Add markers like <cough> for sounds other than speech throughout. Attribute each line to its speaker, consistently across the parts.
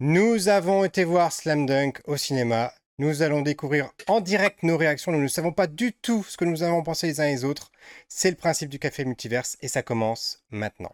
Speaker 1: Nous avons été voir Slam Dunk au cinéma. Nous allons découvrir en direct nos réactions. Nous ne savons pas du tout ce que nous avons pensé les uns et les autres. C'est le principe du café multiverse et ça commence maintenant.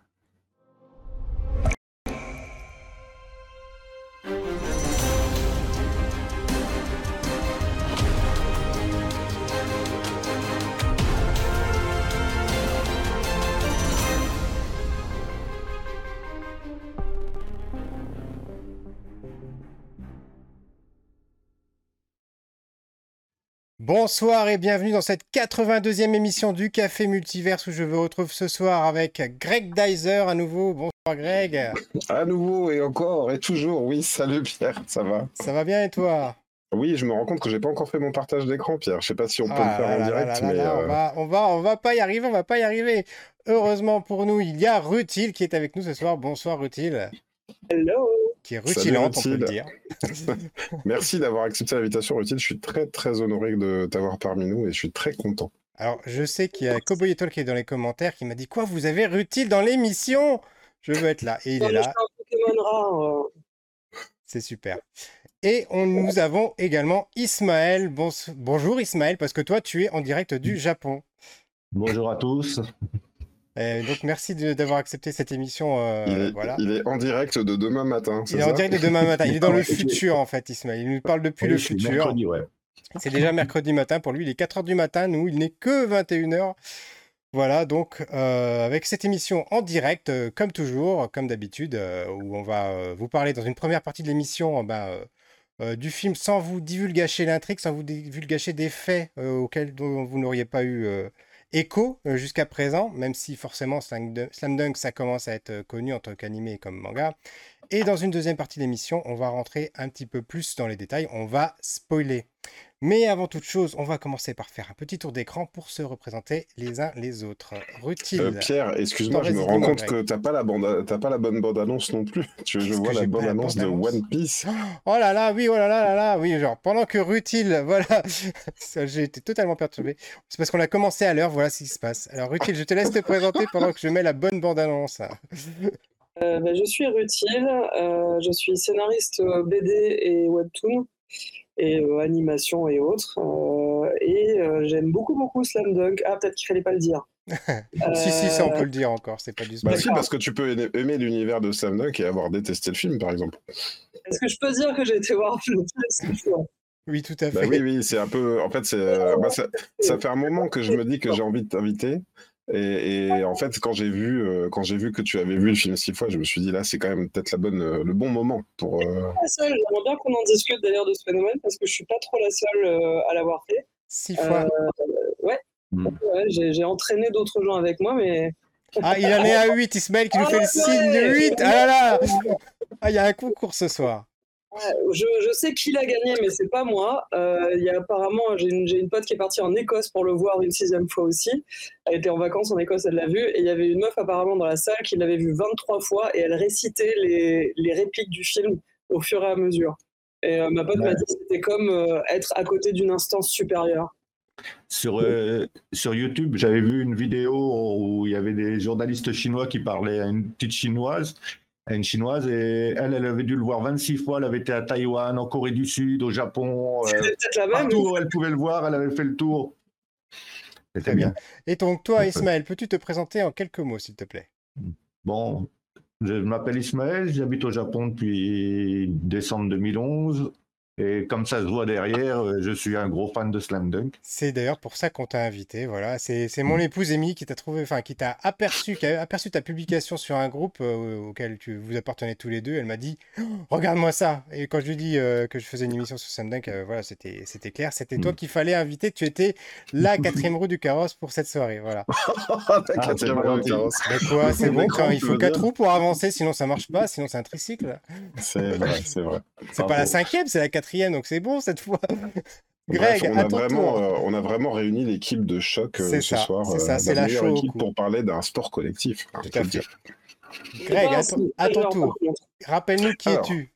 Speaker 1: Bonsoir et bienvenue dans cette 82e émission du Café Multiverse où je vous retrouve ce soir avec Greg Dyser à nouveau. Bonsoir Greg.
Speaker 2: À nouveau et encore et toujours, oui, salut Pierre, ça va?
Speaker 1: Ça va bien et toi?
Speaker 2: Oui, je me rends compte que j'ai pas encore fait mon partage d'écran, Pierre. Je sais pas si on peut le faire en direct, mais
Speaker 1: on va, on va, on va pas y arriver, on va pas y arriver. Heureusement pour nous, il y a Rutil qui est avec nous ce soir. Bonsoir Rutil.
Speaker 3: Hello
Speaker 1: qui est rutilante, on peut le dire. <laughs>
Speaker 2: Merci d'avoir accepté l'invitation, Rutile. Je suis très, très honoré de t'avoir parmi nous et je suis très content.
Speaker 1: Alors, je sais qu'il y a Cowboy qui est dans les commentaires qui m'a dit Quoi, vous avez Rutile dans l'émission? Je veux être là. Et il est là.
Speaker 3: Euh.
Speaker 1: C'est super. Et on, nous avons également Ismaël. bonjour Ismaël, parce que toi, tu es en direct du Japon.
Speaker 4: Bonjour à tous.
Speaker 1: Euh, donc merci d'avoir accepté cette émission. Euh,
Speaker 2: il, est,
Speaker 1: voilà.
Speaker 2: il, est, en direct de demain matin.
Speaker 1: Il est en direct de demain matin. Il est dans le <laughs> futur en fait, Ismaël. Il nous parle depuis le futur. C'est déjà mercredi matin pour lui. Il est 4h du matin. Nous, il n'est que 21h. Voilà, donc euh, avec cette émission en direct, comme toujours, comme d'habitude, où on va vous parler dans une première partie de l'émission bah, du film sans vous divulgacher l'intrigue, sans vous divulgacher des faits auxquels vous n'auriez pas eu écho euh, jusqu'à présent, même si forcément Slam Dunk, ça commence à être euh, connu en tant qu'animé et comme manga. Et dans une deuxième partie de l'émission, on va rentrer un petit peu plus dans les détails, on va spoiler. Mais avant toute chose, on va commencer par faire un petit tour d'écran pour se représenter les uns les autres. Rutile.
Speaker 2: Euh, Pierre, excuse-moi, je me rends compte que t'as pas la bande, pas la bonne bande annonce non plus. <laughs> Tu, je vois la bande annonce de One Piece. <gasps>
Speaker 1: Oh là là, oui, oh là là là là, oui, genre pendant que Rutile, <laughs> voilà, j'ai été totalement perturbé. C'est parce qu'on a commencé à l'heure, voilà ce qui se passe. Alors Rutile, je te laisse te présenter pendant que je mets la bonne bande annonce. <laughs>
Speaker 3: Euh, ben, je suis Rutile, euh, je suis scénariste BD et webtoon et euh, animation et autres. Euh, et euh, j'aime beaucoup, beaucoup Slam Dunk. Ah, peut-être qu'il fallait pas le dire. <laughs>
Speaker 1: si, si, ça on peut le dire encore, c'est pas du
Speaker 2: Bah si, parce que tu peux aimer l'univers de Slam Dunk et avoir détesté le film, par exemple.
Speaker 3: Est-ce que je peux dire que j'ai été voir le film?
Speaker 1: Oui, tout à
Speaker 2: bah
Speaker 1: fait.
Speaker 2: oui, oui, c'est un peu. En fait, c'est. <laughs> Bah, ça, ça, fait un moment que je me dis que j'ai envie de t'inviter. Et, en fait, quand j'ai vu, euh, quand j'ai vu que tu avais vu le film six fois, je me suis dit là, c'est quand même peut-être la bonne, euh, le bon moment pour.
Speaker 3: Euh... J'aimerais bien qu'on en discute d'ailleurs de ce phénomène parce que je suis pas trop la seule euh, à l'avoir fait.
Speaker 1: Six fois.
Speaker 3: ouais. Mm. ouais j'ai entraîné d'autres gens avec moi, mais.
Speaker 1: Ah, il en est à 8, Ismaël qui nous fait le signe de 8. Ah là là Ah, il y a un concours ce soir
Speaker 3: je, sais qui l'a gagné, mais c'est pas moi. Euh, il y a apparemment, j'ai une, une, pote qui est partie en Écosse pour le voir une sixième fois aussi. Elle était en vacances en Écosse, elle l'a vu. Et il y avait une meuf apparemment dans la salle qui l'avait vu 23 fois et elle récitait les, les, répliques du film au fur et à mesure. Et euh, ma pote m'a dit que c'était comme euh, être à côté d'une instance supérieure.
Speaker 4: Sur, sur YouTube, j'avais vu une vidéo où il y avait des journalistes chinois qui parlaient à une petite chinoise une chinoise et elle, elle avait dû le voir 26 fois. Elle avait été à Taïwan, en Corée du Sud, au Japon.
Speaker 3: Euh, la
Speaker 4: partout où elle pouvait le voir, elle avait fait le tour.
Speaker 1: C'était bien. Et donc, toi, Ismaël, peux-tu te présenter en quelques mots, s'il te plaît?
Speaker 4: Bon, je m'appelle Ismaël, j'habite au Japon depuis décembre 2011. Et comme ça se voit derrière, euh, je suis un gros fan de Slam Dunk.
Speaker 1: C'est d'ailleurs pour ça qu'on t'a invité. Voilà, c'est mon mm. épouse Amy qui t'a trouvé, enfin qui t'a aperçu, qui a aperçu ta publication sur un groupe euh, auquel tu vous appartenez tous les deux. Elle m'a dit, «Oh, regarde-moi ça. Et quand je lui dis euh, que je faisais une émission sur Slam Dunk, voilà, c'était c'était clair. C'était toi mm. qu'il fallait inviter. Tu étais la <laughs> quatrième roue du carrosse pour cette soirée. Voilà. <laughs>
Speaker 2: la quatrième roue du carrosse.
Speaker 1: quoi, <laughs> c'est bon. Quand il faut quatre roues pour avancer, sinon ça marche pas. Sinon c'est un tricycle.
Speaker 2: C'est vrai, c'est vrai.
Speaker 1: C'est pas la cinquième, c'est la quatrième donc c'est bon cette fois. <laughs> Greg,
Speaker 2: on, a vraiment, euh, on a vraiment réuni l'équipe de choc euh, ce soir.
Speaker 1: C'est ça, euh, c'est la show. Équipe
Speaker 2: pour parler d'un sport collectif.
Speaker 1: Hein, Tout à fait. Greg, à ton, tour, rappelle-nous qui es-tu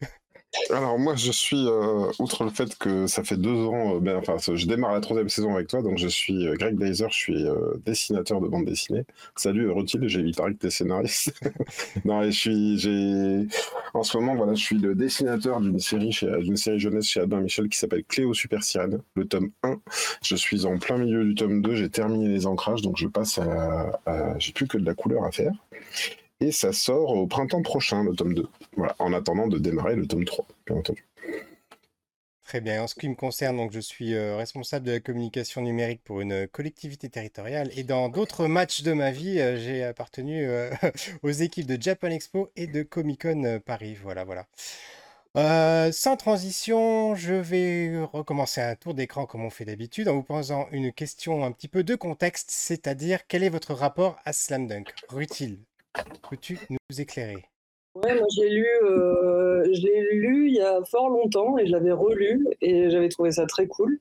Speaker 2: Alors moi je suis, euh, outre le fait que ça fait deux ans, euh, ben, enfin je démarre la troisième saison avec toi, donc je suis euh, Greg Dazer, je suis dessinateur de bande dessinée. Salut Rutil, j'ai vite que t'es scénariste. <laughs> non, je suis, j'ai, en ce moment voilà, je suis le dessinateur d'une série d'une série jeunesse chez Albin Michel qui s'appelle Cléo Super le tome 1. Je suis en plein milieu du tome 2, j'ai terminé les ancrages, donc je passe à, à j'ai plus que de la couleur à faire et ça sort au printemps prochain, le tome 2. Voilà, en attendant de démarrer le tome 3, bien entendu.
Speaker 1: Très bien. En ce qui me concerne, donc, je suis euh, responsable de la communication numérique pour une collectivité territoriale. Et dans d'autres matchs de ma vie, euh, j'ai appartenu euh, <laughs> aux équipes de Japan Expo et de Comic Con Paris. Voilà, voilà. sans transition, je vais recommencer un tour d'écran comme on fait d'habitude en vous posant une question un petit peu de contexte, c'est-à-dire quel est votre rapport à Slam Dunk? Rutile Peux-tu nous éclairer?
Speaker 3: Ouais, moi lu, euh, je l'ai lu il y a fort longtemps et je l'avais relu et j'avais trouvé ça très cool.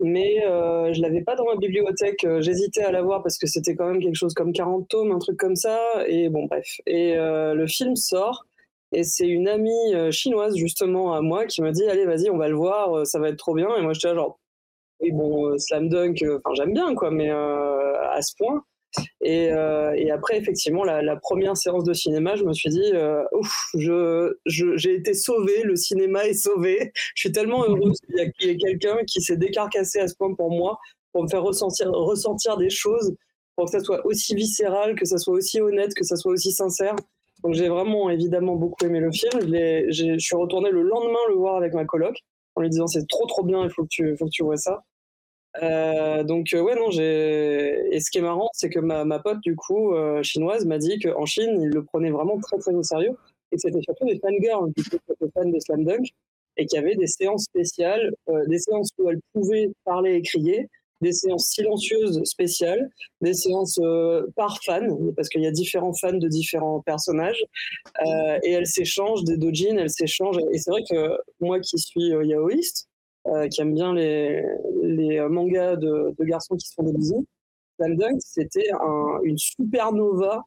Speaker 3: Mais euh, je l'avais pas dans ma bibliothèque. Euh, j'hésitais à l'avoir parce que c'était quand même quelque chose comme 40 tomes, un truc comme ça. Et bon, bref. Et euh, le film sort et c'est une amie chinoise justement à moi qui me dit allez vas-y on va le voir, ça va être trop bien. Et moi j'étais là genre et bon slam dunk, enfin j'aime bien quoi, mais à ce point. Euh, et, après, effectivement, la, première séance de cinéma, je me suis dit, euh, ouf, je, j'ai été sauvé, le cinéma est sauvé. Je suis tellement <laughs> heureuse qu'il y ait quelqu'un qui s'est décarcassé à ce point pour moi, pour me faire ressentir, ressentir des choses, pour que ça soit aussi viscéral, que ça soit aussi honnête, que ça soit aussi sincère. Donc j'ai vraiment évidemment beaucoup aimé le film. Je, je suis retournée le lendemain le voir avec ma coloc en lui disant c'est trop trop bien, il faut que tu, faut que tu vois ça. Euh, donc euh, ouais non j'ai et ce qui est marrant c'est que ma, ma pote du coup euh, chinoise m'a dit qu'en Chine ils le prenaient vraiment très très au sérieux et que c'était surtout des fangirls qui étaient fans de slam dunk et qu'il y avait des séances spéciales des séances où elles pouvaient parler et crier des séances silencieuses spéciales des séances par fan parce qu'il y a différents fans de différents personnages et elles s'échangent des dojins elles s'échangent et c'est vrai que moi qui suis yaoïste euh, qui aime bien les, les mangas de, garçons qui se font des bisous. Slam Dunk, c'était un, une supernova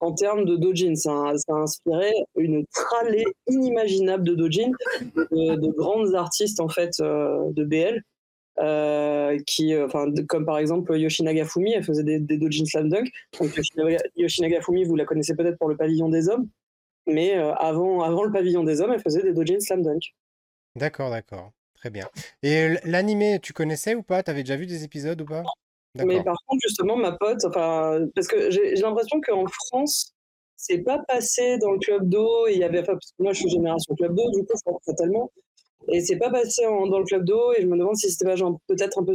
Speaker 3: en termes de dojin. Ça, a inspiré une tralée inimaginable de dojin, de, de grandes artistes en fait euh, de BL. Euh, qui, euh, enfin, comme par exemple Yoshinaga Fumi, elle faisait des, des dojin slam dunk. Donc Yoshinaga, Fumi, vous la connaissez peut-être pour le pavillon des hommes, mais euh, avant, avant le pavillon des hommes, elle faisait des dojin slam dunk.
Speaker 1: D'accord, d'accord. Très bien. Et l'animé, tu connaissais ou pas? Tu avais déjà vu des épisodes ou pas?
Speaker 3: Mais par contre, justement, ma pote, enfin, parce que j'ai l'impression qu'en France, c'est pas passé dans le club d'eau. Il y avait, enfin, parce que moi, je suis génération club d'eau, du coup, tellement. Et c'est pas passé dans le club d'eau. Et je me demande si c'était pas peut-être un peu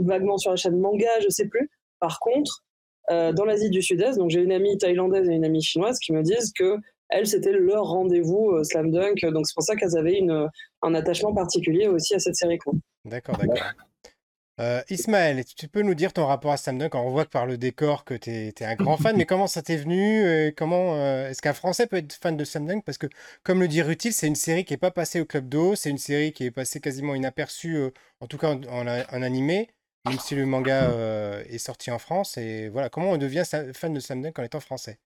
Speaker 3: vaguement sur la chaîne manga, je sais plus. Par contre, euh, dans l'Asie du Sud-Est, donc j'ai une amie thaïlandaise et une amie chinoise qui me disent que elles, c'était leur rendez-vous euh, slam dunk. Donc c'est pour ça qu'elles avaient un attachement particulier aussi à cette série.
Speaker 1: D'accord, d'accord. Euh, Ismaël, tu peux nous dire ton rapport à Slam Dunk? On voit que par le décor que tu es, un grand fan, mais comment ça t'est venu Comment euh, Est-ce qu'un Français peut être fan de Slam Dunk? Parce que, comme le dit Rutil, c'est une série qui n'est pas passée au Club d'eau, c'est une série qui est passée quasiment inaperçue, en tout cas en, en, animé, même si le manga est sorti en France. Et voilà, comment on devient fan de Slam Dunk en étant français?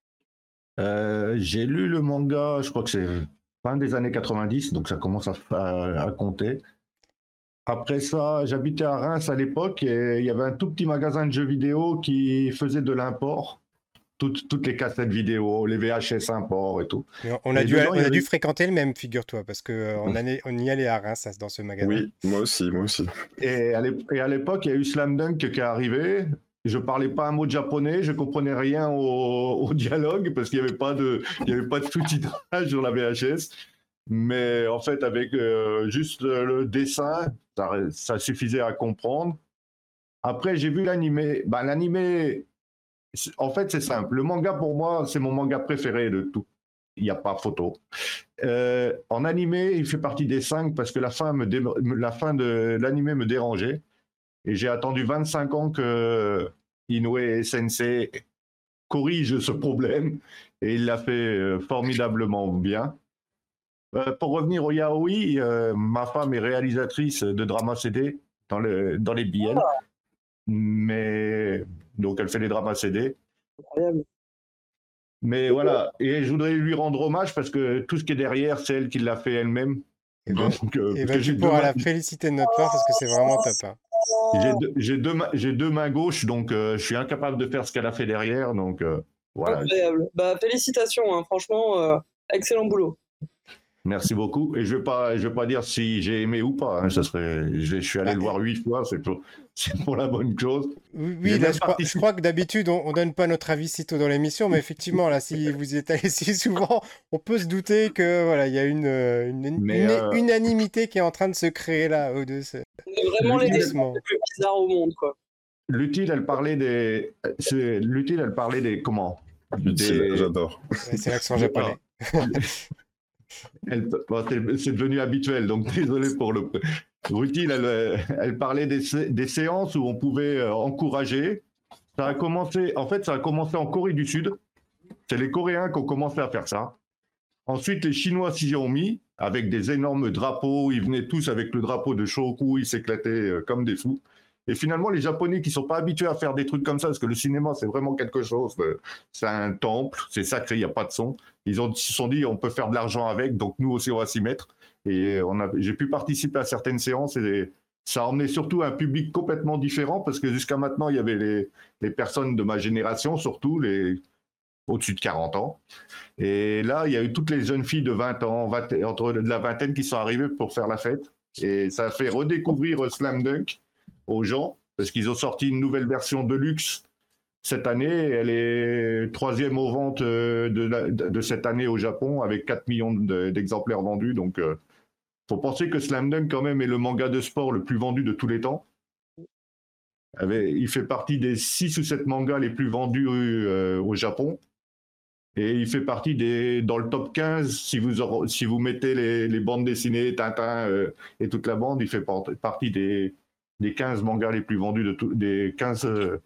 Speaker 4: Euh, j'ai lu le manga, je crois que c'est fin des années 90, donc ça commence à, compter. Après ça, j'habitais à Reims à l'époque et il y avait un tout petit magasin de jeux vidéo qui faisait de l'import. Toutes, toutes, les cassettes vidéo, les VHS import et tout.
Speaker 1: on a, dû, on a dû fréquenter le même, figure-toi, parce qu'on euh, on, on y allait à Reims dans ce magasin.
Speaker 2: Oui, moi aussi, moi aussi.
Speaker 4: Et à l'époque, il y a eu Slam Dunk qui est arrivé. Je parlais pas un mot de japonais, je comprenais rien au, dialogue parce qu'il n'y avait pas de, il y avait pas de sous-titrage sur la VHS. Mais en fait, avec euh, juste le dessin, ça, suffisait à comprendre. Après, j'ai vu l'animé. Ben, l'animé, en fait, c'est simple. Le manga, pour moi, c'est mon manga préféré de tout. Il n'y a pas photo. Euh, en animé, il fait partie des cinq parce que la fin, me la fin de l'animé me dérangeait. Et j'ai attendu 25 ans que Inoue Sensei corrige ce problème et il l'a fait euh, formidablement bien. Euh, pour revenir au yaoi, euh, ma femme est réalisatrice de drama CD dans, le, dans les BL. Mais donc elle fait des dramas CD. Mais voilà, et je voudrais lui rendre hommage parce que tout ce qui est derrière, c'est elle qui l'a fait elle-même.
Speaker 1: Et ben, et ben tu pourras la féliciter de notre part parce que c'est vraiment top. Hein.
Speaker 4: J'ai deux, deux, deux, mains gauches, donc je suis incapable de faire ce qu'elle a fait derrière. Donc, voilà.
Speaker 3: Incroyable. Bah, félicitations, hein. franchement, excellent boulot.
Speaker 4: Merci beaucoup. Et je ne vais, pas, je vais pas dire si j'ai aimé ou pas. Hein. Ça serait, je, suis allé le voir huit fois, c'est pour, pour, la bonne chose.
Speaker 1: Oui, là, je, crois, que d'habitude, on ne donne pas notre avis si tôt dans l'émission, mais effectivement, là, si vous y êtes allé <laughs> si souvent, on peut se douter que voilà, il y a une, une, une, euh, unanimité qui est en train de se créer là. Au
Speaker 3: -dessus. C'est vraiment les plus bizarres au monde. quoi.
Speaker 4: L'utile, elle parlait des. L'utile, elle parlait des. Comment?
Speaker 2: J'adore.
Speaker 1: C'est l'accent japonais. <laughs>
Speaker 4: c'est devenu habituel, donc <laughs> désolé pour le. Ruthie, elle, parlait des, séances où on pouvait euh, encourager. Ça a commencé, en fait, ça a commencé en Corée du Sud. C'est les Coréens qui ont commencé à faire ça. Ensuite, les Chinois s'y ont mis avec des énormes drapeaux. Ils venaient tous avec le drapeau de Shoku, ils s'éclataient euh, comme des fous. Et finalement, les Japonais qui sont pas habitués à faire des trucs comme ça, parce que le cinéma, c'est vraiment quelque chose, c'est un temple, c'est sacré, il n'y a pas de son. Ils ont, se sont dit, on peut faire de l'argent avec, donc nous aussi, on va s'y mettre. Et j'ai pu participer à certaines séances et ça a emmené surtout un public complètement différent, parce que jusqu'à maintenant, il y avait les, les personnes de ma génération, surtout les au-dessus de 40 ans. Et là, il y a eu toutes les jeunes filles de 20 ans, entre de la vingtaine, qui sont arrivées pour faire la fête. Et ça a fait redécouvrir Slam Dunk aux gens, parce qu'ils ont sorti une nouvelle version de luxe cette année. Elle est troisième aux ventes euh, de, cette année au Japon, avec 4 millions d'exemplaires vendus. Donc, euh, faut penser que Slam Dunk, quand même, est le manga de sport le plus vendu de tous les temps. Il fait partie des 6 ou 7 mangas les plus vendus euh, au Japon. Et il fait partie des, dans le top 15, si vous, si vous mettez les, bandes dessinées, Tintin et toute la bande, il fait partie des, des 15 mangas les plus vendus de tous, des 15 euh,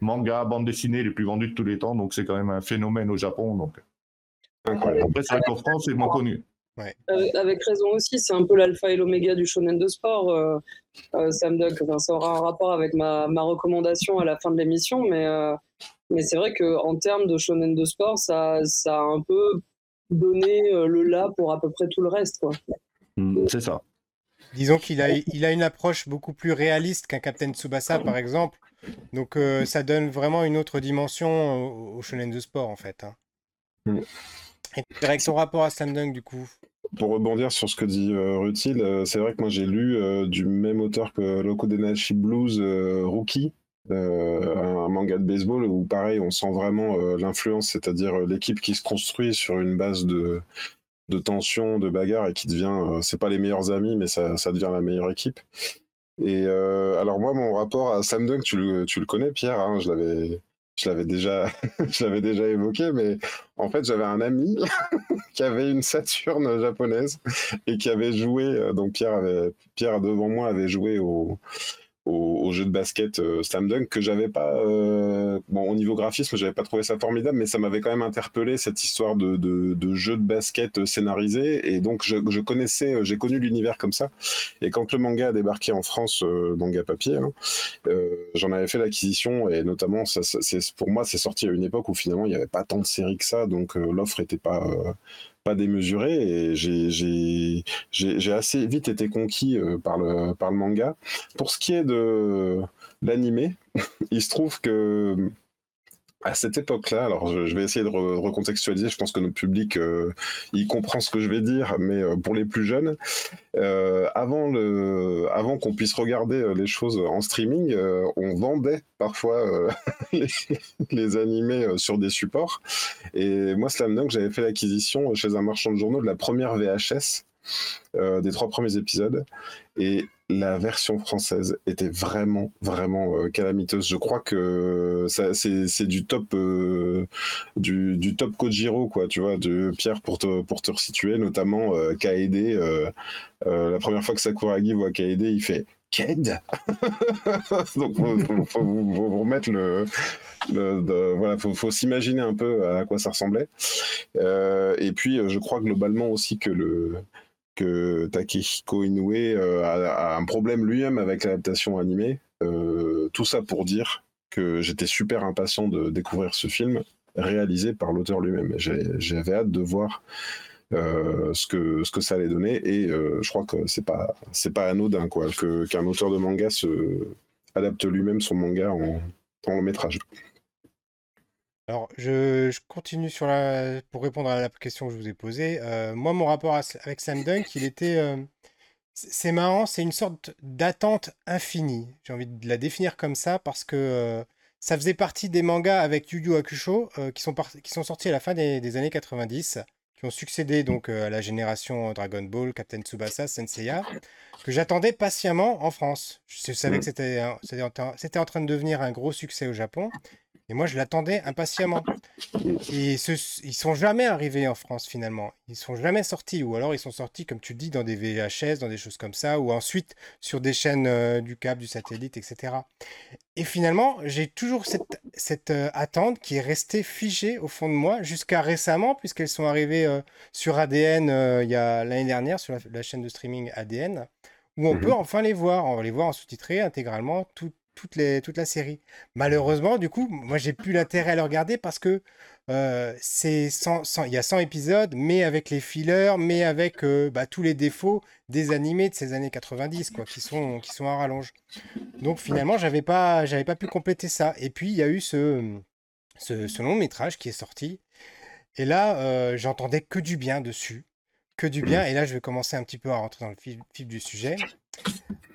Speaker 4: mangas, bandes dessinées les plus vendus de tous les temps. Donc c'est quand même un phénomène au Japon. Donc. Après, c'est vrai qu'en France, c'est moins connu.
Speaker 3: Euh, avec raison aussi, c'est un peu l'alpha et l'oméga du shonen de sport. Euh, euh Sam Duck, ça aura un rapport avec ma, ma, recommandation à la fin de l'émission, mais, mais c'est vrai qu'en termes de shonen de sport, ça, ça a un peu donné le là pour à peu près tout le reste.
Speaker 4: Mm, c'est ça.
Speaker 1: Disons qu'il a, il a une approche beaucoup plus réaliste qu'un Captain Tsubasa, par exemple. Donc euh, ça donne vraiment une autre dimension au, shonen de sport, en fait. Hein. Mm. Et avec ton rapport à Slam Dunk, du coup?
Speaker 2: Pour rebondir sur ce que dit euh, Rutil, euh, c'est vrai que moi j'ai lu du même auteur que Loco Denashi Blues Rookie, un manga de baseball où pareil on sent vraiment l'influence, c'est-à-dire l'équipe qui se construit sur une base de, de tension, de bagarre et qui devient, euh, c'est pas les meilleurs amis, mais ça, ça, devient la meilleure équipe. Et euh, alors moi, mon rapport à Sam Dunk, tu le, tu le connais, Pierre, hein, je l'avais, je l'avais déjà, <laughs> je l'avais déjà évoqué, mais en fait, j'avais un ami <laughs> qui avait une Saturne japonaise et qui avait joué. Euh, donc Pierre avait, Pierre devant moi avait joué au au, jeu de basket euh, Slam Dunk que j'avais pas euh, bon au niveau graphisme j'avais pas trouvé ça formidable mais ça m'avait quand même interpellé cette histoire de, de, de jeu de basket euh, scénarisé. Et donc je, je connaissais euh, j'ai connu l'univers comme ça. Et quand le manga a débarqué en France manga papier hein, j'en avais fait l'acquisition. Et notamment ça, c'est pour moi c'est sorti à une époque où finalement il n'y avait pas tant de séries que ça. Donc l'offre était pas pas démesuré et j'ai assez vite été conquis euh, par, le, par le manga. Pour ce qui est de l'animé, <laughs> il se trouve que à cette époque-là, alors je, vais essayer de recontextualiser, je pense que notre public, euh, il comprend ce que je vais dire, mais euh, pour les plus jeunes, euh, avant, le, avant qu'on puisse regarder les choses en streaming, on vendait parfois <laughs> les, les, animés sur des supports. Et moi, Slam Dunk, j'avais fait l'acquisition chez un marchand de journaux de la première VHS. des trois premiers épisodes et la version française était vraiment, vraiment euh, calamiteuse. Je crois que c'est du top, euh, du, top Kojiro, quoi, tu vois, de Pierre, pour te, pour te resituer, notamment euh. Euh, la première fois que Sakuragi voit Kaede, il fait Ked? <laughs> Donc, faut, faut, vous remettre le. le voilà, faut, faut s'imaginer un peu à quoi ça ressemblait. et puis, je crois globalement aussi que le que Takehiko Inoue euh, a, un problème lui-même avec l'adaptation animée. Euh, tout ça pour dire que j'étais super impatient de découvrir ce film. réalisé par l'auteur lui-même. J'avais hâte de voir euh, ce, que, ce que ça allait donner. Et je crois que c'est pas, c'est pas anodin quoi, qu'un auteur de manga se adapte lui-même son manga en, en long métrage.
Speaker 1: Alors, je, continue sur la, pour répondre à la question que je vous ai posée. Euh, moi, mon rapport avec Sam Dunk, il était. c'est marrant, c'est une sorte d'attente infinie. J'ai envie de la définir comme ça parce que ça faisait partie des mangas avec Yu Yu Hakusho qui, sont qui sont sortis à la fin des, des années 90 qui ont succédé donc euh, à la génération Dragon Ball, Captain Tsubasa, Senseiya, que j'attendais patiemment en France. Je savais que mm. c'était en train de devenir un gros succès au Japon. Et moi, je l'attendais impatiemment. Et ce, ils sont jamais arrivés en France finalement. Ils sont jamais sortis. Ou alors ils sont sortis, comme tu dis, dans des VHS, dans des choses comme ça, ou ensuite sur des chaînes euh, du câble, du satellite, etc. Et finalement, j'ai toujours cette, cette euh, attente qui est restée figée au fond de moi jusqu'à récemment, puisqu'elles sont arrivées euh, sur ADN il y a l'année dernière, sur la, chaîne de streaming ADN, où on mmh peut enfin les voir. On va les voir en sous-titré intégralement, tout, toute, la série. Malheureusement, du coup, moi, j'ai plus l'intérêt à le regarder parce que euh, il y a 100 épisodes, mais avec les fillers, mais avec euh, bah, tous les défauts des animés de ces années 90, quoi, qui sont, qui sont à rallonge. Donc finalement, j'avais pas, j'avais pas pu compléter ça. Et puis, il y a eu ce, ce, long métrage qui est sorti. Et là, euh, j'entendais que du bien dessus. Que du bien. Et là, je vais commencer un petit peu à rentrer dans le fil du sujet.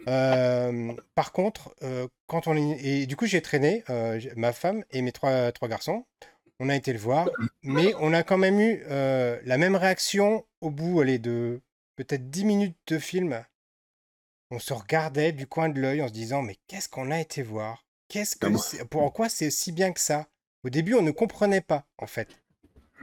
Speaker 1: Euh, par contre, euh, quand on est... et du coup, j'ai traîné euh, ma femme et mes trois, trois garçons. On a été le voir, mais on a quand même eu la même réaction au bout allez, de peut-être 10 minutes de film. On se regardait du coin de l'œil en se disant Mais qu'est-ce qu'on a été voir? Qu'est-ce que Pourquoi c'est si bien que ça? Au début, on ne comprenait pas, en fait.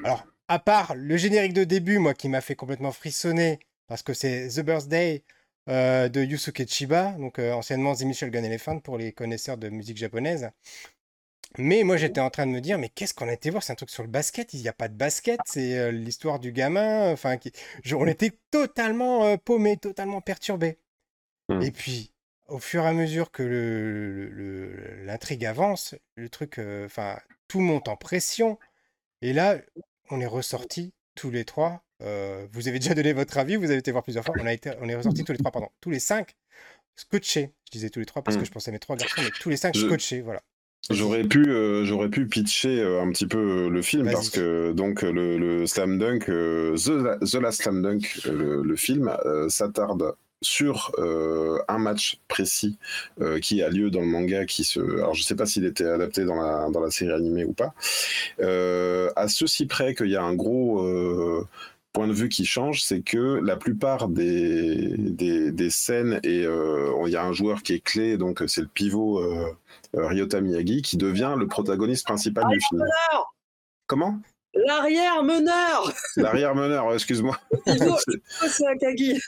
Speaker 1: Alors, à part le générique de début, moi, qui m'a fait complètement frissonner, parce que c'est The Birthday euh, de Yusuke Chiba, donc euh, anciennement The Michel Gun Elephant pour les connaisseurs de musique japonaise. Mais moi, j'étais en train de me dire, mais qu'est-ce qu'on a été voir? C'est un truc sur le basket. Il n'y a pas de basket. C'est euh, l'histoire du gamin. Enfin, qui... on était totalement paumé, totalement perturbé. Hmm. Et puis, au fur et à mesure que l'intrigue le, avance, le truc, enfin, tout monte en pression. Et là, on est ressorti tous les trois euh, vous avez déjà donné votre avis, vous avez été voir plusieurs fois. On, a été, on est ressortis tous les trois, pardon, tous les cinq scotchés. Je disais tous les trois parce que hmm. je pensais à mes trois garçons, mais tous les cinq scotchés, voilà.
Speaker 2: J'aurais pu, euh, j'aurais pu pitcher euh, un petit peu le film parce que donc le, le Slam Dunk, The, The, Last Slam Dunk, le, film s'attarde sur un match précis qui a lieu dans le manga qui se alors je sais pas s'il était adapté dans la dans la série animée ou pas. À ceci près qu'il y a un gros point de vue qui change, c'est que la plupart des, des, scènes, et euh, il y a un joueur qui est clé, donc c'est le pivot euh, Ryota Miyagi, qui devient le protagoniste principal du film. Comment?
Speaker 3: L'arrière meneur
Speaker 2: L'arrière meneur, excuse-moi. <laughs>
Speaker 3: c'est Akagi.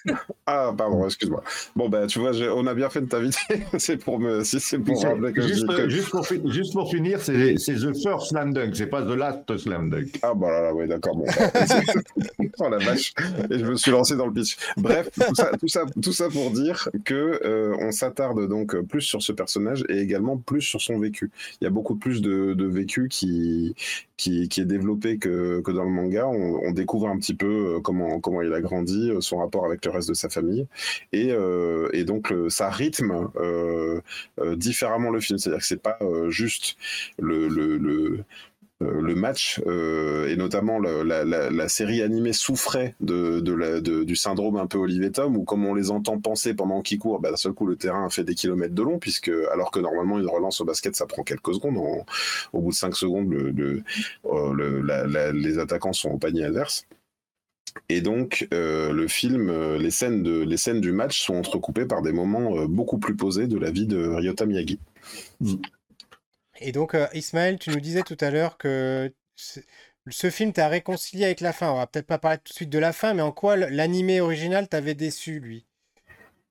Speaker 2: Ah, pardon, excuse-moi. Bon, ben, tu vois, on a bien fait de t'inviter. <laughs> c'est pour me. c'est pour rappeler que
Speaker 4: juste, juste, pour, juste, pour, finir, c'est The First Slam Dunk, c'est pas The Last Slam Dunk.
Speaker 2: Ah, bah là, là, oui, d'accord. Bon, <laughs> oh la vache. Et je me suis lancé dans le pitch. Bref, tout ça, tout ça, tout ça pour dire que euh, on s'attarde donc plus sur ce personnage et également plus sur son vécu. Il y a beaucoup plus de, de vécu qui, qui, est développé que, dans le manga. On, découvre un petit peu euh, comment, comment il a grandi, euh, son rapport avec le reste de sa famille. Et, euh, et donc, ça rythme différemment le film. C'est-à-dire que c'est pas juste le, le, le match euh, et notamment la, série animée souffrait du syndrome un peu Olivier Tom où comme on les entend penser pendant qu'ils courent, bah, d'un seul coup le terrain fait des kilomètres de long puisque alors que normalement une relance au basket ça prend quelques secondes, au bout de 5 secondes euh, les attaquants sont au panier adverse. Et donc, le film, les, scènes de, les scènes du match sont entrecoupées par des moments beaucoup plus posés de la vie de Ryota Miyagi. Mm.
Speaker 1: Et donc, euh, Ismaël, tu nous disais tout à l'heure que ce film t'a réconcilié avec la fin. On va peut-être pas parler tout de suite de la fin, mais en quoi l'animé original t'avait déçu, lui?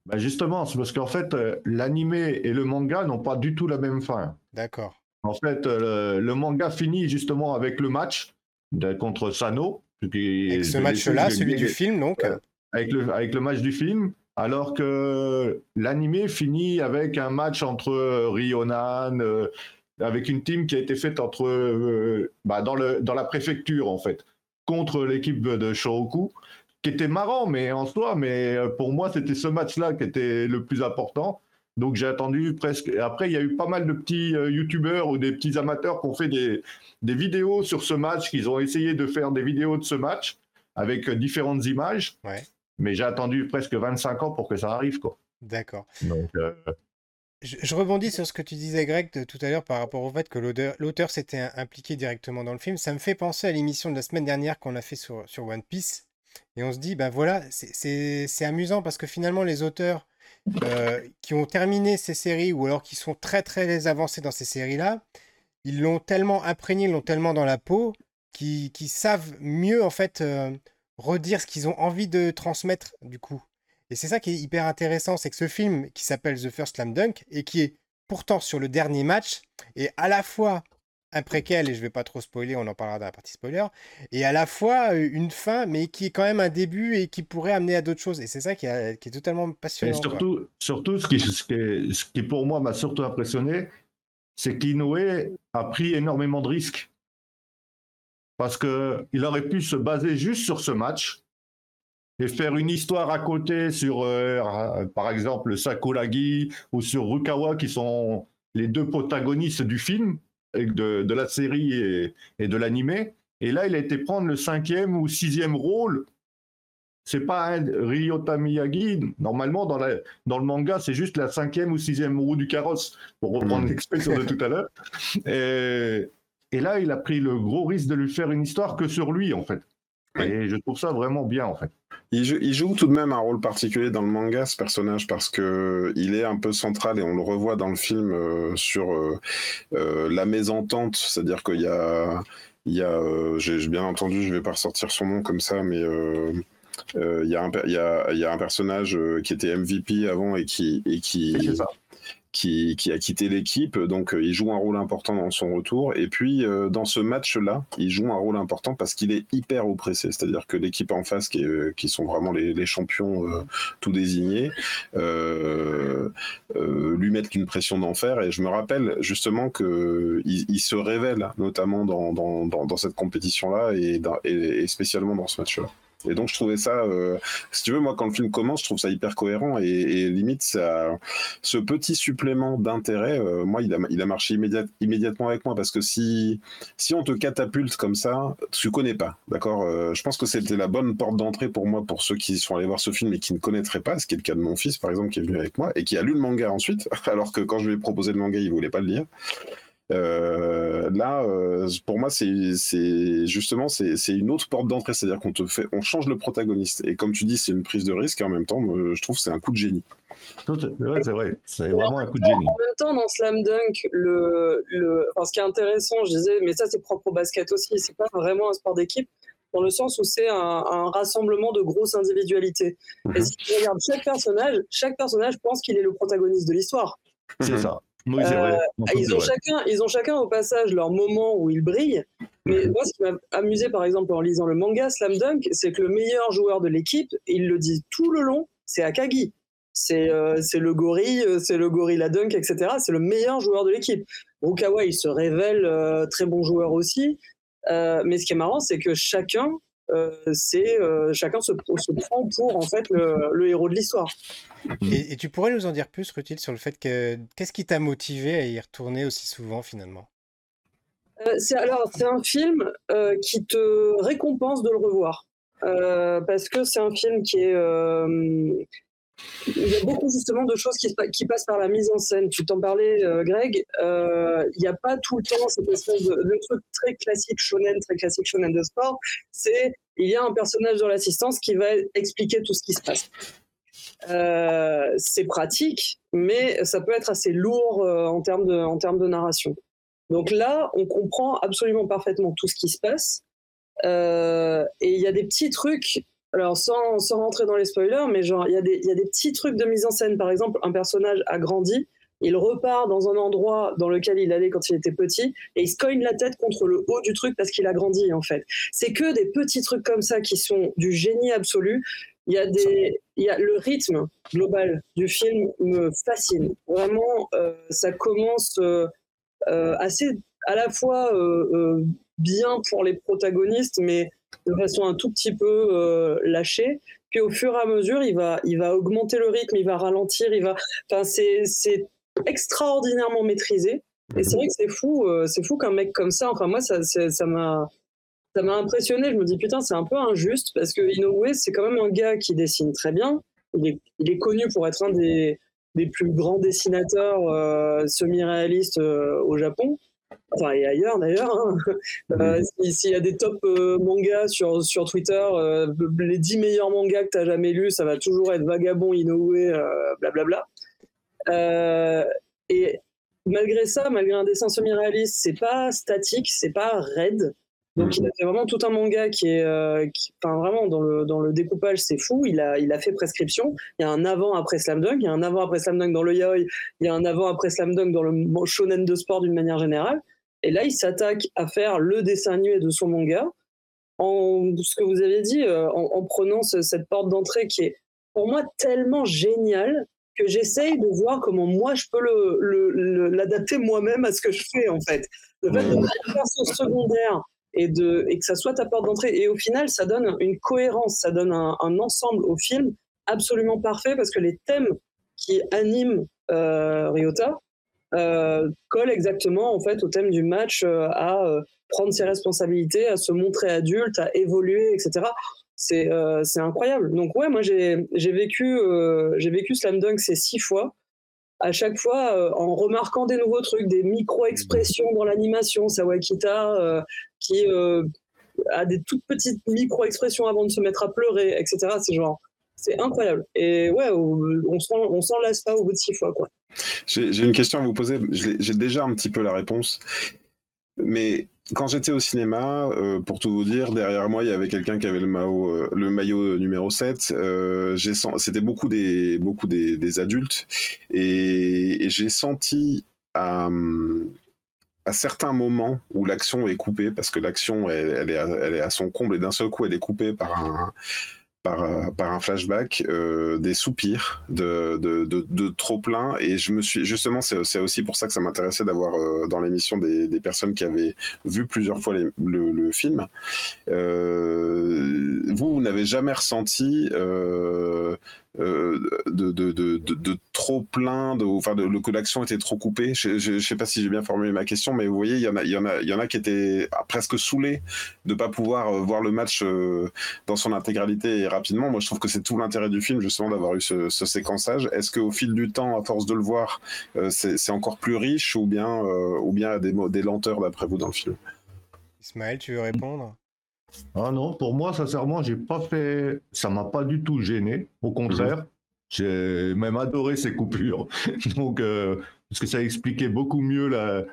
Speaker 4: Bah Justement, c'est parce qu'en fait, euh, l'animé et le manga n'ont pas du tout la même fin.
Speaker 1: D'accord.
Speaker 4: En fait, euh, le, manga finit justement avec le match contre Sano.
Speaker 1: Avec ce match-là, celui du film, donc
Speaker 4: avec le, avec le match du film, alors que l'animé finit avec un match entre Ryonan, avec une team qui a été faite entre bah, dans, le, dans la préfecture en fait contre l'équipe de Shoroku qui était marrant, mais en soi, mais pour moi, c'était ce match-là qui était le plus important. Donc j'ai attendu presque. Après, il y a eu pas mal de petits euh, youtubeurs ou des petits amateurs qui ont fait des, des vidéos sur ce match, qu'ils ont essayé de faire des vidéos de ce match avec euh, différentes images.
Speaker 1: Ouais.
Speaker 4: Mais j'ai attendu presque 25 ans pour que ça arrive. quoi.
Speaker 1: D'accord.
Speaker 4: Donc, euh,
Speaker 1: Je, rebondis sur ce que tu disais, Greg, tout à l'heure par rapport au fait que l'auteur s'était im- impliqué directement dans le film. Ça me fait penser à l'émission de la semaine dernière qu'on a fait sur, One Piece. Et on se dit, ben voilà, c'est- amusant parce que finalement, les auteurs euh, qui ont terminé ces séries ou alors qui sont très très avancés dans ces séries-là, ils l'ont tellement imprégné, ils l'ont tellement dans la peau, qu'ils qu'ils savent mieux en fait euh, redire ce qu'ils ont envie de transmettre du coup. Et c'est ça qui est hyper intéressant, c'est que ce film qui s'appelle The First Slam Dunk et qui est pourtant sur le dernier match est à la fois un préquel, et je vais pas trop spoiler, on en parlera dans la partie spoiler, et à la fois euh, une fin, mais qui est quand même un début et qui pourrait amener à d'autres choses. Et c'est ça qui, a- qui est totalement
Speaker 4: Et
Speaker 1: passionnant. quoi.
Speaker 4: surtout, surtout ce, qui, ce, qui, ce qui pour moi m'a surtout impressionné, c'est qu'Inoue a pris énormément de risques. Parce qu'il aurait pu se baser juste sur ce match et faire une histoire à côté sur, euh, par exemple, Sakuragi ou sur Rukawa, qui sont les deux protagonistes du film, de, de la série et, et de l'animé. Et là, il a été prendre le cinquième ou sixième rôle. C'est pas un Ryota Miyagi. Normalement, dans, la, dans le manga, c'est juste la cinquième ou sixième roue du carrosse, pour reprendre
Speaker 2: Mhm.
Speaker 4: l'expression de tout à l'heure. <laughs> Et, et là, il a pris le gros risque de lui faire une histoire que sur lui, en fait. Et je trouve ça vraiment bien, en fait.
Speaker 2: Il joue, il joue tout de même un rôle particulier dans le manga, ce personnage, parce que il est un peu central et on le revoit dans le film euh, sur euh, euh, la mésentente, c'est-à-dire qu'il y a, il y a, euh, j'ai bien entendu, je vais pas ressortir son nom comme ça, mais euh, il y a un, y a, il y a un personnage qui était MVP avant et qui, et qui. Qui, a quitté l'équipe, donc euh, il joue un rôle important dans son retour. Et puis euh, dans ce match-là, il joue un rôle important parce qu'il est hyper oppressé, c'est-à-dire que l'équipe en face, qui, euh, sont vraiment les, champions tout désignés, lui mettent une pression d'enfer. Et je me rappelle justement que il, il se révèle, notamment dans, cette compétition-là et, et spécialement dans ce match-là. Et donc je trouvais ça, euh, si tu veux, moi quand le film commence, je trouve ça hyper cohérent et, limite ça, ce petit supplément d'intérêt, euh, moi il a, il a marché immédiat, immédiatement avec moi parce que si, si on te catapulte comme ça, tu connais pas, d'accord Euh, Je pense que c'était la bonne porte d'entrée pour moi, pour ceux qui sont allés voir ce film et qui ne connaîtraient pas, ce qui est le cas de mon fils par exemple qui est venu avec moi et qui a lu le manga ensuite, <laughs> alors que quand je lui ai proposé le manga, il voulait pas le lire. Euh, là, euh, pour moi, c'est justement c'est une autre porte d'entrée, c'est-à-dire qu'on te fait, on change le protagoniste. Et comme tu dis, c'est une prise de risque. Et en même temps, je trouve que c'est un coup de génie.
Speaker 4: Ouais, c'est vrai. C'est vraiment un coup de génie.
Speaker 3: En même temps, dans Slam Dunk, le, le, enfin, ce qui est intéressant, je disais, mais ça c'est propre au basket aussi, c'est pas vraiment un sport d'équipe, dans le sens où c'est un, un rassemblement de grosses individualités. Et si tu regardes chaque personnage, chaque personnage pense qu'il est le protagoniste de l'histoire.
Speaker 4: C'est ça. Oui, c'est
Speaker 3: Euh,
Speaker 4: vrai.
Speaker 3: Ils ont,
Speaker 4: vrai.
Speaker 3: chacun, ils ont chacun au passage leur moment où ils brillent. Mais moi, ce qui m'a amusé, par exemple, en lisant le manga Slam Dunk, c'est que le meilleur joueur de l'équipe, il le dit tout le long, c'est Akagi. C'est euh, le gorille, euh, c'est le gorilla dunk, etc. C'est le meilleur joueur de l'équipe. Rukawa, il se révèle euh, très bon joueur aussi. Euh, mais ce qui est marrant, c'est que chacun, euh, c'est euh, chacun se, se prend pour en fait le, le héros de l'histoire.
Speaker 1: Et, et tu pourrais nous en dire plus, Rutil, sur le fait que qu'est-ce qui t'a motivé à y retourner aussi souvent finalement?
Speaker 3: Euh, c'est alors c'est un film euh, qui te récompense de le revoir Euh, parce que c'est un film qui est euh, il y a beaucoup justement de choses qui, qui passent par la mise en scène. Tu t'en parlais, euh, Greg. Euh, Il n'y a pas tout le temps cette espèce de le truc très classique shonen, très classique shonen de sport. C'est il y a un personnage dans l'assistance qui va expliquer tout ce qui se passe. Euh, c'est pratique, mais ça peut être assez lourd euh, en termes de narration. Donc là, on comprend absolument parfaitement tout ce qui se passe. Euh, et il y a des petits trucs, alors sans, rentrer dans les spoilers, mais genre, il y, a des- y a des petits trucs de mise en scène. Par exemple, un personnage a grandi, il repart dans un endroit dans lequel il allait quand il était petit, et il se cogne la tête contre le haut du truc parce qu'il a grandi, en fait. C'est que des petits trucs comme ça qui sont du génie absolu. Il y a des, il y a le rythme global du film me fascine. Vraiment, euh, ça commence. euh, assez à la fois bien pour les protagonistes, mais de façon un tout petit peu lâchée. Puis au fur et à mesure, il va, il va augmenter le rythme, il va ralentir, il va. Enfin, c'est extraordinairement maîtrisé. Et c'est vrai que c'est fou, c'est fou qu'un mec comme ça. Enfin, moi, ça m'a ça m'a impressionné. Je me dis, putain, c'est un peu injuste parce que Inoue, c'est quand même un gars qui dessine très bien. Il est, il est connu pour être un des, des plus grands dessinateurs euh, semi-réalistes euh, au Japon. Enfin, et ailleurs d'ailleurs. Hein. <laughs> Euh, s'il y a des top mangas sur, sur Twitter, les 10 meilleurs mangas que tu as jamais lus, ça va toujours être Vagabond, Inoue, blablabla. et malgré ça, malgré un dessin semi-réaliste, c'est pas statique, c'est pas raide. Donc il a fait vraiment tout un manga qui est, euh, enfin vraiment dans le dans le découpage c'est fou. Il a il a fait prescription. Il y a un avant après Slam Dunk, il y a un avant après Slam Dunk dans le yaoi, il y a un avant après Slam Dunk dans le shonen de sport d'une manière générale. Et là il s'attaque à faire le dessin animé de son manga en ce que vous avez dit euh, en, prenant cette porte d'entrée qui est pour moi tellement géniale que j'essaye de voir comment moi je peux l'adapter le, moi-même à ce que je fais en fait. Le fait de faire son secondaire et, que ça soit ta porte d'entrée. Et au final, ça donne une cohérence, ça donne un, ensemble au film absolument parfait parce que les thèmes qui animent euh, Ryota euh, collent exactement en fait au thème du match euh, à euh, prendre ses responsabilités, à se montrer adulte, à évoluer, etc. C'est incroyable. Donc ouais, moi j'ai vécu j'ai vécu Slam Dunk ces six fois à chaque fois en remarquant des nouveaux trucs, des micro-expressions dans l'animation. Sawakita, qui euh, a des toutes petites micro-expressions avant de se mettre à pleurer, etc. C'est genre, c'est incroyable. Et ouais, on s'en lasse pas au bout de six fois.
Speaker 2: J'ai une question à vous poser. J'ai déjà un petit peu la réponse. Mais quand j'étais au cinéma, euh, pour tout vous dire, derrière moi, il y avait quelqu'un qui avait le maillot, euh, le maillot numéro 7. C'était beaucoup des, beaucoup des, adultes. Et, j'ai senti à, certains moments où l'action est coupée, parce que l'action elle, est elle est à son comble et d'un seul coup elle est coupée par un, par, par un flashback, euh, des soupirs de, de, de, trop plein. Et je me suis justement, c'est aussi pour ça que ça m'intéressait d'avoir euh, dans l'émission des, des, personnes qui avaient vu plusieurs fois le, le, film. Euh, vous, vous n'avez jamais ressenti euh, de, de, trop plein, de, enfin de, que l'action était trop coupée. Je ne sais pas si j'ai bien formulé ma question, mais vous voyez, il y en a, qui étaient presque saoulés de pas pouvoir euh, voir le match euh, dans son intégralité et rapidement. Moi, je trouve que c'est tout l'intérêt du film, justement, d'avoir eu ce, séquençage. Est-ce qu'au fil du temps, à force de le voir, c'est encore plus riche ou bien, ou bien des, des lenteurs d'après vous dans le film?
Speaker 1: Ismaël, tu veux répondre?
Speaker 4: Ah non, pour moi, sincèrement, j'ai pas fait. Ça m'a pas du tout gêné. Au contraire, mhm. j'ai même adoré ces coupures. <laughs> Donc, euh, parce que ça expliquait beaucoup mieux la,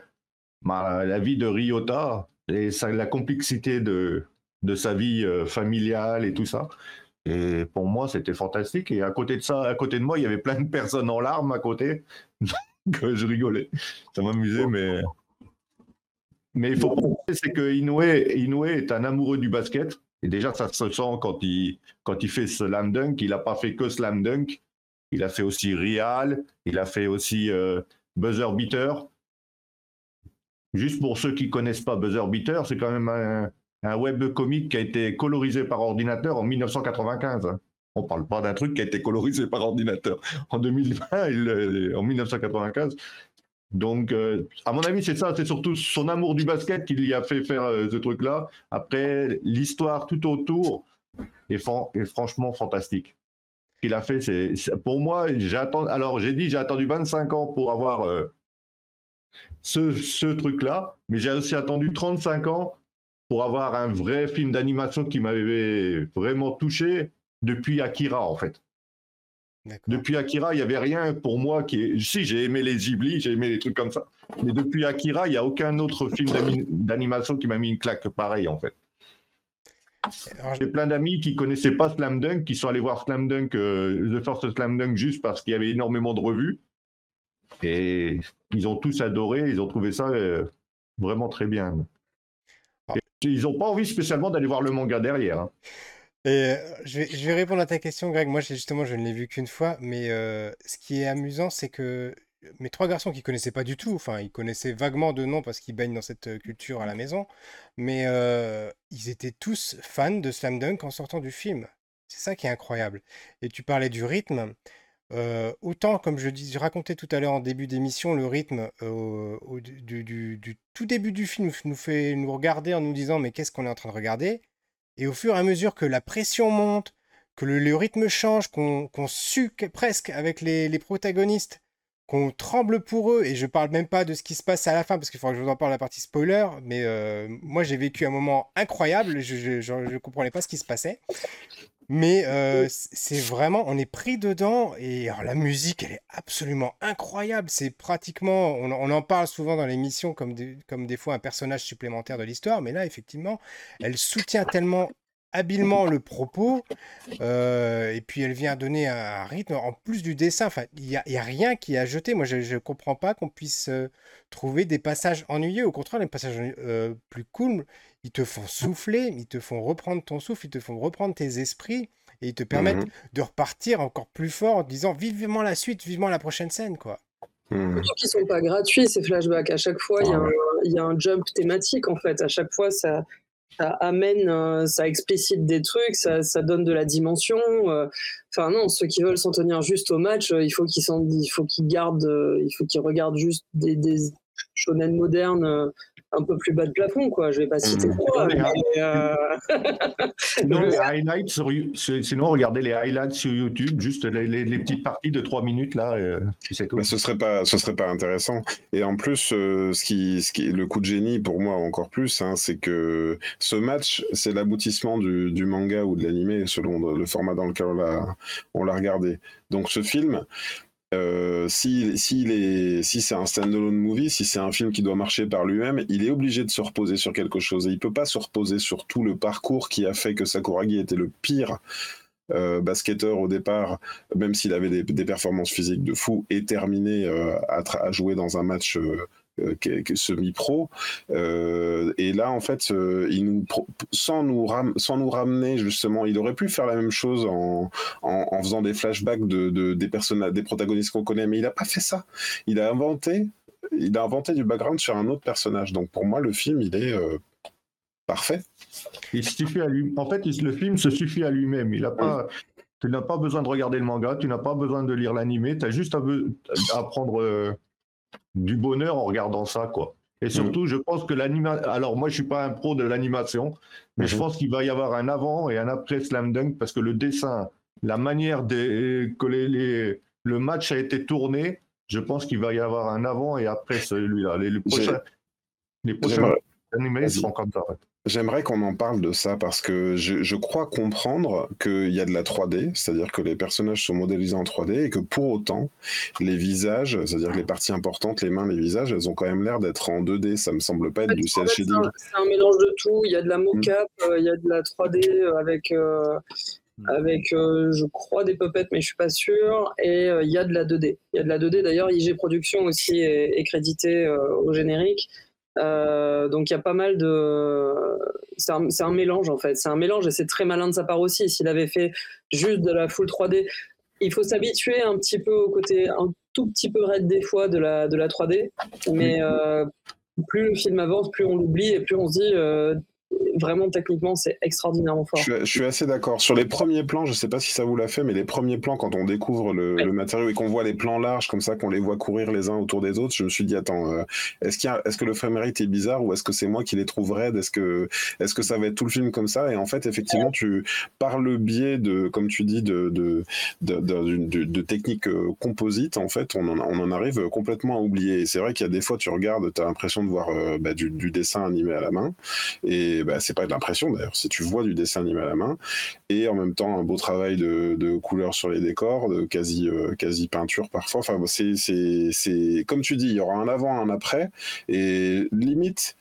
Speaker 4: la vie de Ryota et la complexité de, de sa vie euh, familiale et tout ça. Et pour moi, c'était fantastique. Et à côté de ça, à côté de moi, il y avait plein de personnes en larmes à côté. <laughs> que je rigolais. Ça m'amusait, mais mais il faut penser, c'est que Inoue, est un amoureux du basket. Et déjà, ça se sent quand il, quand il fait Slam Dunk. Il n'a pas fait que Slam Dunk. Il a fait aussi Real. Il a fait aussi euh, Buzzer Beater. Juste pour ceux qui ne connaissent pas Buzzer Beater, c'est quand même un, un web comique qui a été colorisé par ordinateur en 1995. Hein. On ne parle pas d'un truc qui a été colorisé par ordinateur en 2020, en 1995. Donc, euh, à mon avis, c'est ça, c'est surtout son amour du basket qui lui a fait faire euh, ce truc-là. Après, l'histoire tout autour est, franchement fantastique. Ce qu'il a fait, c'est pour moi. Alors, j'ai dit, j'ai attendu 25 ans pour avoir euh, ce, ce truc-là, mais j'ai aussi attendu 35 ans pour avoir un vrai film d'animation qui m'avait vraiment touché depuis Akira, en fait. Depuis Akira, il n'y avait rien pour moi qui est. Si, j'ai aimé les Ghibli, j'ai aimé les trucs comme ça. Mais depuis Akira, il n'y a aucun autre film d'animation qui m'a mis une claque pareille, en fait. J'ai plein d'amis qui connaissaient pas Slam Dunk, qui sont allés voir Slam Dunk, euh, The First Slam Dunk, juste parce qu'il y avait énormément de revues. Et ils ont tous adoré, ils ont trouvé ça euh, vraiment très bien. Ah. ils n'ont pas envie spécialement d'aller voir le manga derrière. Hein.
Speaker 1: Et euh, je vais, répondre à ta question, Greg. Moi, justement, je ne l'ai vu qu'une fois, mais euh, ce qui est amusant, c'est que mes trois garçons qui connaissaient pas du tout, enfin, ils connaissaient vaguement de nom parce qu'ils baignent dans cette culture à la maison, mais ils étaient tous fans de Slam Dunk en sortant du film. C'est ça qui est incroyable. Et tu parlais du rythme. autant, comme je, racontais tout à l'heure en début d'émission, le rythme du, tout début du film nous fait nous regarder en nous disant mais qu'est-ce qu'on est en train de regarder? Et au fur et à mesure que la pression monte, que le, rythme change, qu'on sue presque avec les, protagonistes, qu'on tremble pour eux, et je parle même pas de ce qui se passe à la fin, parce qu'il faudra que je vous en parle la partie spoiler, mais euh, moi j'ai vécu un moment incroyable, je ne comprenais pas ce qui se passait. Mais euh, c'est vraiment, on est pris dedans, et la musique, elle est absolument incroyable. C'est pratiquement, on, en parle souvent dans l'émission comme, comme des fois un personnage supplémentaire de l'histoire, mais là, effectivement, elle soutient tellement habilement le propos, euh, et puis elle vient donner un, rythme en plus du dessin. Enfin, il n'y a, a, rien qui est à jeter. Moi, je ne comprends pas qu'on puisse euh, trouver des passages ennuyeux. Au contraire, les passages euh, plus cool, ils te font souffler, ils te font reprendre ton souffle, ils te font reprendre tes esprits, et ils te permettent mmh de repartir encore plus fort en disant vivement la suite, vivement la prochaine scène, quoi.
Speaker 3: Mmh. Qui sont pas gratuits ces flashbacks. À chaque fois, il y, y, a un jump thématique en fait. À chaque fois, ça, ça amène, euh, ça explicite des trucs, ça, donne de la dimension. Euh. Enfin non, ceux qui veulent s'en tenir juste au match, euh, il faut qu'ils il faut gardent, il faut qu'ils regardent juste des, des shonen modernes un peu plus bas de plafond, quoi. Je vais pas citer mmh. quoi. Euh, <laughs>
Speaker 4: sinon, les highlights sur, sinon, regardez les highlights sur YouTube, juste les, les, petites parties de 3 minutes là. Euh,
Speaker 2: bah, ce serait pas, ce serait pas intéressant. Et en plus, euh, ce, qui, ce qui, le coup de génie pour moi encore plus, hein, c'est que ce match, c'est l'aboutissement du, du, manga ou de l'animé selon le format dans lequel on l'a regardé. Donc ce film, euh, si, c'est un standalone movie, si c'est un film qui doit marcher par lui-même, il est obligé de se reposer sur quelque chose. Et il peut pas se reposer sur tout le parcours qui a fait que Sakuragi était le pire euh, basketteur au départ, même s'il avait des, performances physiques de fou, et terminé euh, à, jouer dans un match semi-pro. Euh, et là, en fait, euh, il nous, sans, nous sans nous ramener, justement, il aurait pu faire la même chose en, en, faisant des flashbacks de, des, personnages, des protagonistes qu'on connaît, mais il n'a pas fait ça. Il a inventé, il a inventé du background sur un autre personnage. Donc pour moi, le film, il est parfait.
Speaker 4: Il suffit à lui. En fait, le film se suffit à lui-même. Il a pas. Tu n'as pas besoin de regarder le manga, tu n'as pas besoin de lire l'animé, tu as juste à, à prendre du bonheur en regardant ça, quoi. Et mhm. surtout, je pense que l'animation. Alors, moi, je suis pas un pro de l'animation, mais je mhm. pense qu'il va y avoir un avant et un après Slam Dunk parce que le dessin, la manière de... que les... le match a été tourné, je pense qu'il va y avoir un avant et après celui-là. Les, prochains, les prochains animés seront comme ça.
Speaker 2: J'aimerais qu'on en parle de ça parce que je, crois comprendre qu'il y a de la 3D, c'est-à-dire que les personnages sont modélisés en 3D et que pour autant, les visages, c'est-à-dire que les parties importantes, les mains, les visages, elles ont quand même l'air d'être en 2D. Ça me semble pas être du cel shading.
Speaker 3: C'est un, mélange de tout. Il y a de la mocap, mm. euh, il y a de la 3D euh, avec. Euh, mm. avec, je crois, des puppets, mais je suis pas sûr. Et il y a de la 2D. Il y a de la 2D. D'ailleurs, IG Production aussi est, est crédité au générique. Euh, donc il y a pas mal de. C'est un, mélange en fait. C'est un mélange et c'est très malin de sa part aussi. S'il avait fait juste de la full 3D, il faut s'habituer un petit peu au côté un tout petit peu raide des fois de la, de la 3D. Mais euh, plus le film avance, plus on l'oublie et plus on se dit euh, vraiment techniquement c'est extraordinairement fort.
Speaker 2: Je, suis assez d'accord. Sur les premiers plans, je sais pas si ça vous l'a fait, mais les premiers plans quand on découvre le, matériau et qu'on voit les plans larges comme ça, qu'on les voit courir les uns autour des autres, je me suis dit attends, euh, est-ce qu'il est-ce que le framerate est bizarre ou est-ce que c'est moi qui les trouve raides? Est-ce que est-ce que ça va être tout le film comme ça? Et en fait, effectivement, tu par le biais de comme tu dis de de de, de, de techniques euh, composites, en fait, on en, on en arrive complètement à oublier. Et c'est vrai qu'il y a des fois, tu regardes, tu as l'impression de voir euh, bah, du, du, dessin animé à la main et bah, c'est pas de l'impression d'ailleurs, si tu vois du dessin animé à la main, et en même temps un beau travail de, de couleurs sur les décors, de quasi, euh, quasi peinture parfois. Enfin, c'est, c'est, comme tu dis, il y aura un avant, un après, et limite,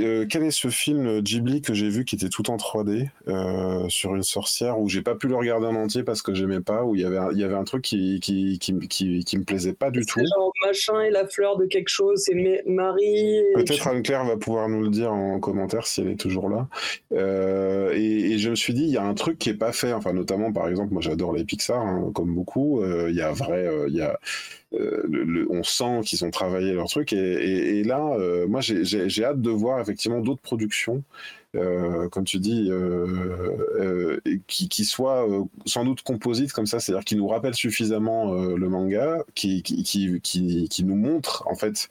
Speaker 2: euh, quel est ce film Ghibli que j'ai vu qui était tout en 3D euh, sur une sorcière où j'ai pas pu le regarder en entier parce que j'aimais pas où il y avait il y avait un truc qui qui, qui, qui, me plaisait pas du tout.
Speaker 3: Genre machin et la fleur de quelque chose c'est Marie.
Speaker 2: Peut-être Anne-Claire va pouvoir nous le dire en commentaire si elle est toujours là. Euh, et, je me suis dit il y a un truc qui est pas fait enfin notamment par exemple moi j'adore les Pixar hein, comme beaucoup il y a vrai il y a on sent qu'ils ont travaillé leur truc. Et, là, moi, j'ai hâte de voir effectivement d'autres productions euh, comme tu dis, euh, euh, qui, soit sans doute composite comme ça, c'est-à-dire qui nous rappelle suffisamment le manga, qui, qui, qui, qui, nous montre en fait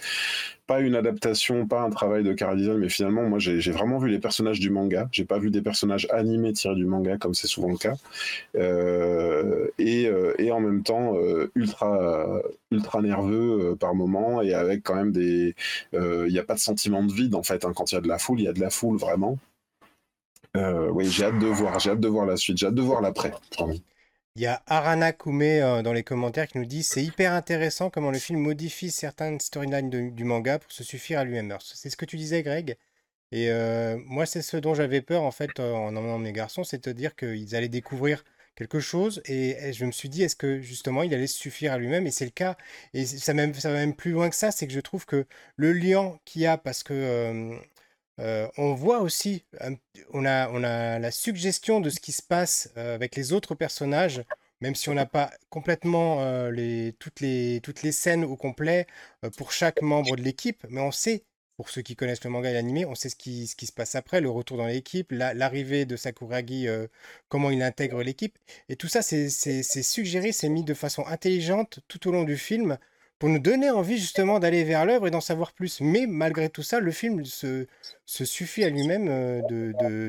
Speaker 2: pas une adaptation, pas un travail de car design, mais finalement, moi, j'ai vraiment vu les personnages du manga. J'ai pas vu des personnages animés tirés du manga, comme c'est souvent le cas. Euh, et, et, en même temps, ultra, ultra nerveux par moment, et avec quand même des. Il n'y a pas de sentiment de vide, en fait. Hein. quand il y a de la foule, il y a de la foule, vraiment. Euh, oui, j'ai hâte de voir, j'ai hâte de voir la suite, j'ai hâte de voir l'après.
Speaker 1: Il y a Arana Koumé euh, dans les commentaires qui nous dit c'est hyper intéressant comment le film modifie certaines storylines du manga pour se suffire à lui-même. C'est ce que tu disais, Greg. Et euh, moi, c'est ce dont j'avais peur en fait en emmenant mes garçons, c'est de dire qu'ils allaient découvrir quelque chose et, je me suis dit est-ce que justement il allait se suffire à lui-même? Et c'est le cas et ça, même, ça va même plus loin que ça c'est que je trouve que le lien qu'il y a parce que on voit aussi, on a, on a la suggestion de ce qui se passe euh, avec les autres personnages, même si on n'a pas complètement euh, les, toutes, les, toutes les scènes au complet pour chaque membre de l'équipe, mais on sait, pour ceux qui connaissent le manga et l'anime, on sait ce qui, ce qui se passe après, le retour dans l'équipe, l'arrivée de Sakuragi, comment il intègre l'équipe. Et tout ça, c'est suggéré, c'est mis de façon intelligente tout au long du film pour nous donner envie justement d'aller vers l'œuvre et d'en savoir plus. Mais malgré tout ça, le film se, suffit à lui-même euh,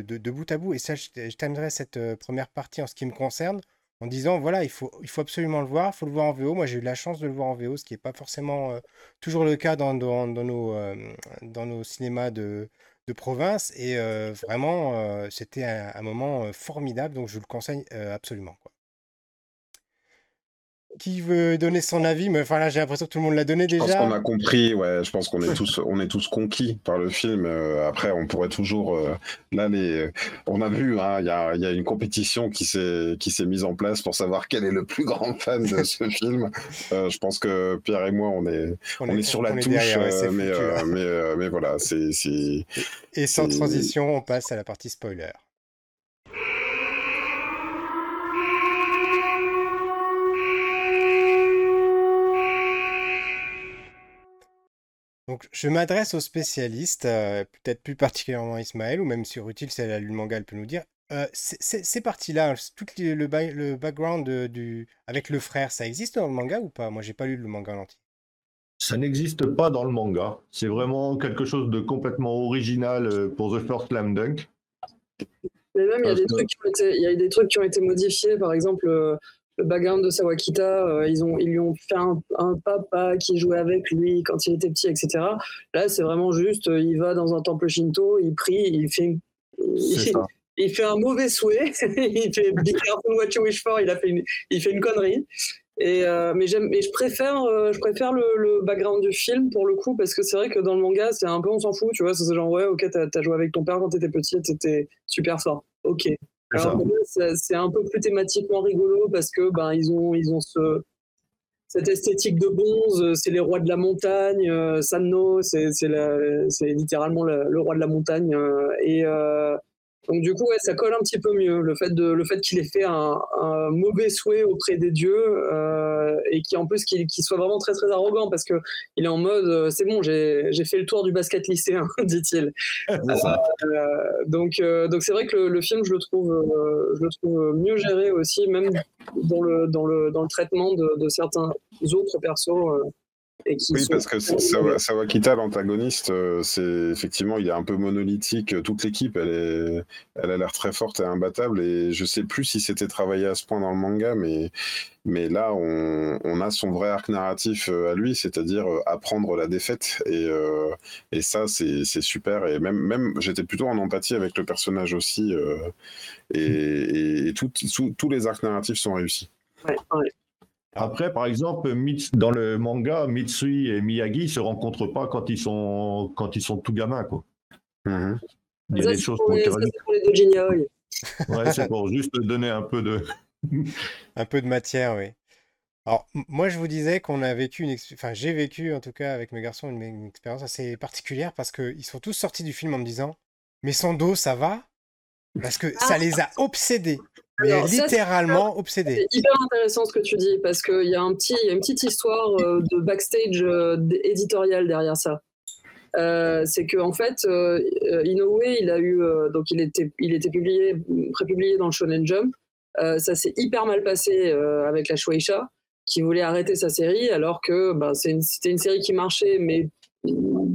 Speaker 1: de, bout à bout. Et ça, je, je cette euh, première partie en ce qui me concerne en disant voilà, il faut, absolument le voir, il faut le voir en VO. Moi, j'ai eu la chance de le voir en VO, ce qui n'est pas forcément euh, toujours le cas dans, nos, cinémas de, province. Et vraiment, c'était un, moment formidable, donc je le conseille absolument. Qui veut donner son avis Mais enfin là, j'ai l'impression que tout le monde l'a donné déjà.
Speaker 2: Je pense qu'on a compris. Ouais, je pense qu'on est tous, on est tous conquis par le film. Euh, après, on pourrait toujours. Euh, là, les, on a vu. Hein, il y, a, y, a, une compétition qui s'est qui s'est mise en place pour savoir quel est le plus grand fan de ce <laughs> film. Euh, je pense que Pierre et moi, on est, on, est, sur la touche. mais, mais, mais, voilà, c'est.
Speaker 1: Et sans transition, on passe à la partie spoiler. Donc, je m'adresse aux spécialistes, euh, peut-être plus particulièrement Ismaël, ou même sur Utile, si elle a lu le manga, elle peut nous dire. Euh, ces parties-là, tout le, le, background du, avec le frère, ça existe dans le manga ou pas? Moi, j'ai pas lu le manga en entier.
Speaker 4: Ça n'existe pas dans le manga. C'est vraiment quelque chose de complètement original euh, pour The First Slam Dunk.
Speaker 3: Mais même, il y, a des trucs qui ont été, il y a des trucs qui ont été modifiés. Par exemple, le background de Sawakita, euh, ils, ont, ils lui ont fait un, papa qui jouait avec lui quand il était petit, etc. Là, c'est vraiment juste, euh, il va dans un temple shinto, il prie, il fait, il, fait un mauvais souhait, <laughs> il fait what you wish for, il, a fait une, il fait une connerie. Et, euh, mais, j'aime, je préfère, je préfère le, background du film pour le coup, parce que c'est vrai que dans le manga, c'est un peu on s'en fout, tu vois, c'est genre, ouais, ok, t'as, as joué avec ton père quand t'étais petit, t'étais super fort. Ok, c'est un peu plus thématiquement rigolo parce que ben ils ont ils ont ce cette esthétique de bonze, c'est les rois de la montagne, euh, Sanno, c'est littéralement le, roi de la montagne. Euh, et, euh, donc du coup, ouais, ça colle un petit peu mieux. Le fait, de, le fait qu'il ait fait un, mauvais souhait auprès des dieux euh, et qui en plus qu'il soit vraiment très très arrogant parce que il est en mode euh, c'est bon, j'ai fait le tour du basket lycéen, <laughs> dit-il. Euh, donc donc c'est vrai que le, film, je le trouve je le trouve mieux géré aussi, même dans le dans le dans le traitement de, de certains autres persos
Speaker 2: oui, parce que Sawakita, l'antagoniste, euh, c'est effectivement, il est un peu monolithique. Toute l'équipe, elle, est, elle a l'air très forte et imbattable. Et je sais plus si c'était travaillé à ce point dans le manga, mais, mais là, on, a son vrai arc narratif euh, à lui, c'est-à-dire euh, apprendre la défaite. Et, et ça, c'est super. Et même, même j'étais plutôt en empathie avec le personnage aussi. et, et tous les arcs narratifs sont réussis. Ouais, ouais.
Speaker 4: Après, par exemple, dans le manga, Mitsui et Miyagi se rencontrent pas quand ils sont, quand ils sont tout gamins. Quoi.
Speaker 3: Mhm. Il y a des choses pour, les, pour les deux
Speaker 4: Ouais, c'est pour juste donner un peu de. <laughs>
Speaker 1: un peu de matière, oui. Alors, moi, je vous disais qu'on a vécu une. Enfin, j'ai vécu, en tout cas, avec mes garçons, une, expérience assez particulière parce qu'ils sont tous sortis du film en me disant Mais son dos, ça va? Parce que ça les a obsédés. Mais littéralement obsédé.
Speaker 3: C'est hyper intéressant ce que tu dis parce qu'il y a un petit, une petite histoire de backstage éditorial derrière ça. c'est que en fait, Inoue, il a eu donc il était, il était publié, prépublié dans le Shonen Jump. ça s'est hyper mal passé avec la Shueisha qui voulait arrêter sa série alors que ben, c'était une, série qui marchait, mais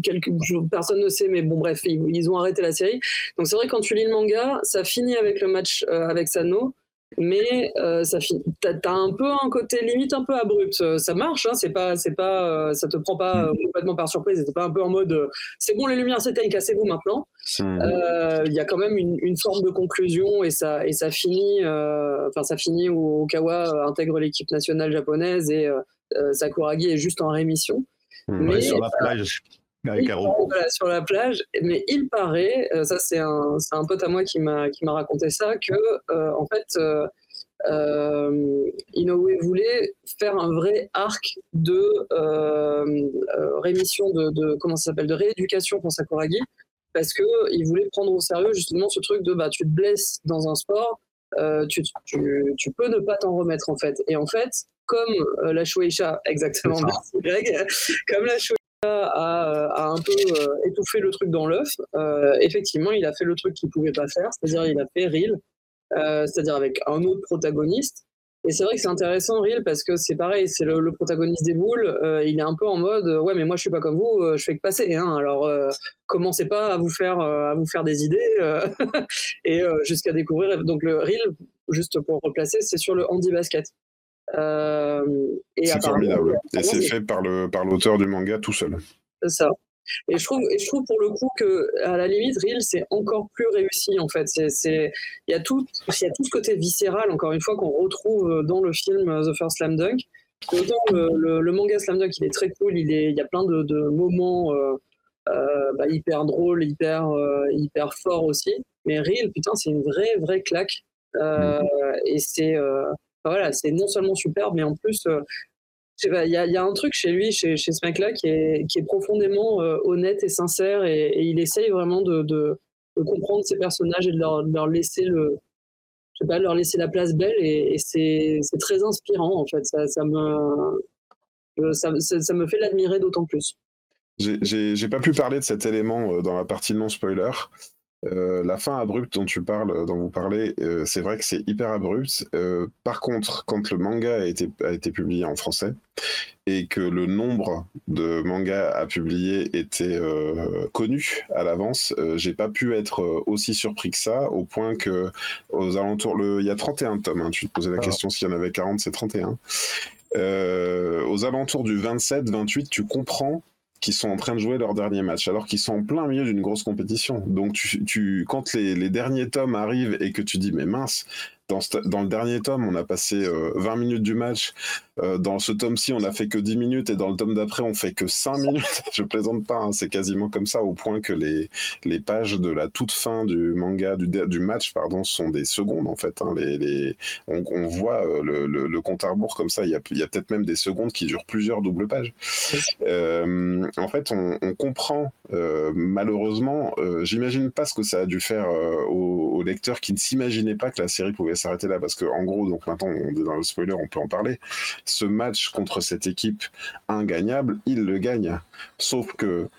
Speaker 3: quelques, personne ne sait, mais bon, bref, ils, ont arrêté la série. Donc c'est vrai, quand tu lis le manga, ça finit avec le match euh, avec Sano, mais euh, ça t'as, as un peu un côté limite un peu abrupt. Euh, ça marche, hein, c'est pas, c'est pas, ça te prend pas complètement par surprise. C'était pas un peu en mode, c'est bon, les lumières s'éteignent, cassez-vous maintenant. Mm. Il y a quand même une, une, forme de conclusion et ça, et ça finit, enfin ça finit où Okawa intègre l'équipe nationale japonaise et Sakuragi est juste en rémission.
Speaker 4: Mais, sur la plage. Avec
Speaker 3: sur la plage, mais il paraît, euh, ça c'est un, un, pote à moi qui m'a raconté ça, que euh, en fait euh, Inoue voulait faire un vrai arc de rémission de, de, comment ça s'appelle de rééducation pour Sakuragi parce que il voulait prendre au sérieux justement ce truc de bah tu te blesses dans un sport tu, tu, tu, peux ne pas t'en remettre en fait. Et en fait comme euh, la Shueisha, exactement, Greg, comme la Shueisha a, un peu euh, étouffé le truc dans l'œuf, euh, effectivement, il a fait le truc qu'il pouvait pas faire, c'est-à-dire il a fait Real, c'est-à-dire avec un autre protagoniste. Et c'est vrai que c'est intéressant, Real, parce que c'est pareil, c'est le, protagoniste des boules. il est un peu en mode, ouais, mais moi je suis pas comme vous, je fais que passer. Hein, alors commencez pas à vous faire, à vous faire des idées <laughs> et jusqu'à découvrir. Donc le Real, juste pour replacer, c'est sur le handi basket.
Speaker 2: Euh, c'est formidable. Et c'est fait par le par l'auteur du manga tout seul.
Speaker 3: C'est ça. Et je trouve, et je trouve pour le coup que à la limite, Real c'est encore plus réussi en fait. C'est, il y a tout, y a tout ce côté viscéral encore une fois qu'on retrouve dans le film The First Slam Dunk. Autant le, le, manga Slam Dunk, il est très cool, il est, il y a plein de, de moments euh, euh, bah, hyper drôles, hyper, hyper forts aussi. Mais Real, putain, c'est une vraie, vraie claque. Mm. Et c'est voilà, c'est non seulement superbe, mais en plus, euh, il y, a un truc chez lui, chez, ce mec-là, qui est, profondément euh, honnête et sincère, et, il essaye vraiment de, comprendre ses personnages et de leur, laisser le, pas, leur laisser la place belle, et, c'est très inspirant en fait. Ça, me, ça, me fait l'admirer d'autant plus.
Speaker 2: J'ai pas pu parler de cet élément euh, dans la partie non spoiler. Euh, la fin abrupte dont tu parles, dont vous parlez, euh, c'est vrai que c'est hyper abrupt. Euh, par contre, quand le manga a été, a été publié en français et que le nombre de mangas à publier était connu à l'avance, j'ai pas pu être aussi surpris que ça, au point que aux alentours, le, il y a 31 tomes. Hein, tu te posais la ah. question s'il y en avait 40, c'est 31. aux alentours du 27-28, tu comprends qui sont en train de jouer leur dernier match, alors qu'ils sont en plein milieu d'une grosse compétition. Donc, tu, tu quand les, les, derniers tomes arrivent et que tu dis, mais mince, dans, dans, le dernier tome, on a passé 20 euh, minutes du match. Euh, dans ce tome-ci, on a fait que 10 minutes. Et dans le tome d'après, on fait que 5 minutes. <laughs> Je plaisante pas, hein, c'est quasiment comme ça, au point que les, les pages de la toute fin du manga, du, du match, pardon, sont des secondes, en fait. Hein. Les, les, on, on, voit euh, le, le, le, compte à rebours comme ça. Il y a, il y a peut-être même des secondes qui durent plusieurs doubles pages. Euh, en fait, on, on comprend, malheureusement, j'imagine pas ce que ça a dû faire aux, aux lecteurs qui ne s'imaginaient pas que la série pouvait s'arrêter là parce que en gros, donc maintenant on est dans le spoiler, on peut en parler. Ce match contre cette équipe ingagnable, il le gagne. Sauf que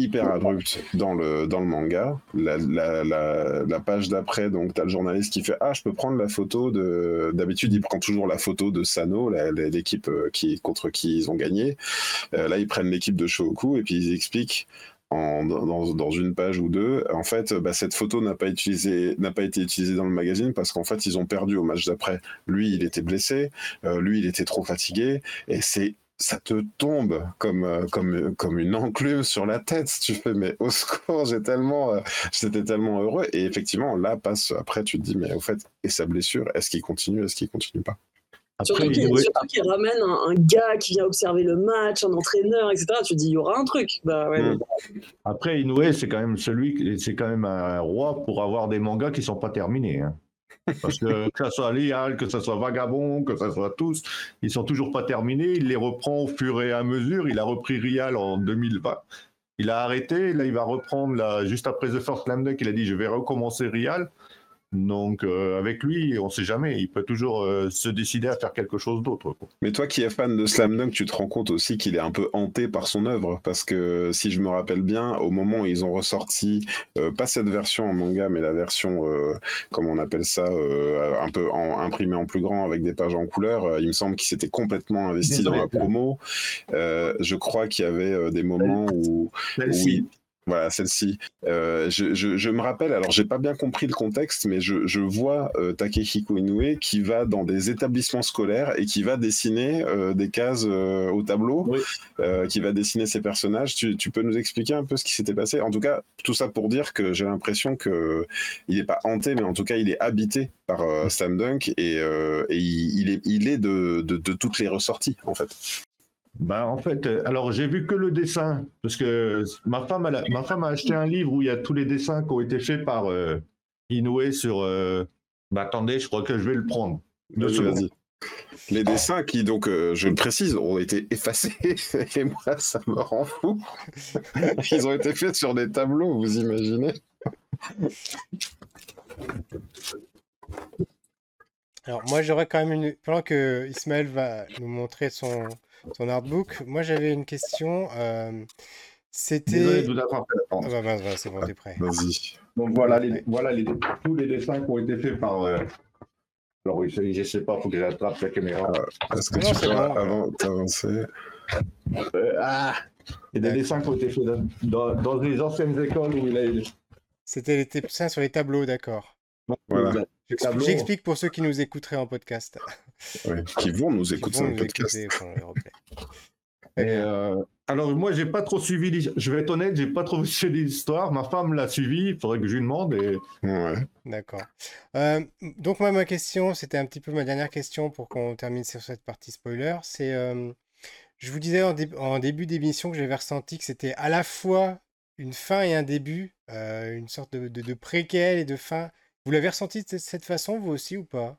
Speaker 2: hyper abrupt dans le, dans le manga. La, page d'après, donc tu as le journaliste qui fait Ah, je peux prendre la photo de. D'habitude, il prend toujours la photo de Sano, l'équipe euh, qui, contre qui ils ont gagné. Euh, là, ils prennent l'équipe de Shoku et puis ils expliquent dans, une page ou deux. En fait, bah, cette photo n'a pas, été utilisée dans le magazine parce qu'en fait, ils ont perdu au match d'après. Lui, il était blessé, euh, lui, il était trop fatigué, et c'est ça te tombe comme, euh, comme une enclume sur la tête. Tu fais, mais au secours, j'ai tellement, euh, j'étais tellement heureux. Et effectivement, là, passe, après, tu te dis, mais au fait, et sa blessure, est-ce qu'il continue, est-ce qu'il continue pas?
Speaker 3: Surtout qu'il ramène un, gars qui vient observer le match, un entraîneur, etc. Tu te dis, il y aura un truc. Bah,
Speaker 4: hmm. Après, Inoue, c'est quand même celui, c'est quand même un roi pour avoir des mangas qui sont pas terminés. Hein. Parce que <laughs> que ce soit Lial, que ce soit Vagabond, que ce soit tous, ils sont toujours pas terminés. Il les reprend au fur et à mesure. Il a repris Rial en 2020. Il a arrêté. Là, il va reprendre là, juste après The First Slam Dunk. Il a dit je vais recommencer Rial. Donc euh, avec lui, on ne sait jamais, il peut toujours euh, se décider à faire quelque chose d'autre.
Speaker 2: Mais toi qui es fan de Slam Dunk, tu te rends compte aussi qu'il est un peu hanté par son œuvre, parce que si je me rappelle bien, au moment où ils ont ressorti, euh, pas cette version en manga, mais la version, comme on appelle ça, un peu imprimée en plus grand avec des pages en couleur, il me semble qu'il s'était complètement investi dans la promo. je crois qu'il y avait des moments où, où voilà, celle-ci. Euh, je, me rappelle, alors j'ai pas bien compris le contexte, mais je, vois euh, Takehiko Inoue qui va dans des établissements scolaires et qui va dessiner euh, des cases au tableau, qui va dessiner ses personnages. Tu, peux nous expliquer un peu ce qui s'était passé? En tout cas, tout ça pour dire que j'ai l'impression que il n'est pas hanté, mais en tout cas, il est habité par Sam Dunk et, il, est, il est de, de toutes les ressorties, en fait.
Speaker 4: Ben, en fait, euh, alors j'ai vu que le dessin, parce que ma femme, a, ma femme a acheté un livre où il y a tous les dessins qui ont été faits par euh, Inoue sur. Euh, ben, attendez, je crois que je vais le prendre.
Speaker 2: Vas-y, Les dessins qui, donc, je le précise, ont été effacés, <laughs> et moi, ça me rend fou. <laughs> Ils ont été faits sur des tableaux, vous imaginez
Speaker 1: Alors, moi, j'aurais quand même une. Pendant que Ismaël va nous montrer son, ton artbook. Moi, j'avais une question. Euh, c'était. Ah bah, bah, bah, c'est bon, t'es prêt.
Speaker 2: Vas-y.
Speaker 4: Donc voilà, les, voilà les, tous les dessins qui ont été faits par. Euh... Alors, je ne sais pas, il faut que j'attrape la caméra.
Speaker 2: Ah, est-ce que non, tu peux, avant d'avancer?
Speaker 4: Euh, Ah Il y a des dessins qui ont été faits dans, dans, les anciennes écoles où il a.
Speaker 1: C'était les dessins sur les tableaux, d'accord.
Speaker 2: Voilà.
Speaker 1: J'explique pour ceux qui nous écouteraient en podcast.
Speaker 2: qui vont nous écouter en podcast.
Speaker 4: Euh, alors moi j'ai pas trop suivi, je vais être honnête, j'ai pas trop <laughs> suivi l'histoire. Ma femme l'a suivi, il faudrait que je lui demande. Et...
Speaker 1: D'accord. Euh, donc moi ma question, c'était un petit peu ma dernière question pour qu'on termine sur cette partie spoiler. C'est, euh, je vous disais en, début d'émission que j'avais ressenti que c'était à la fois une fin et un début, une sorte de, de, de préquel et de fin vous l'avez ressenti de cette façon, vous aussi, ou pas?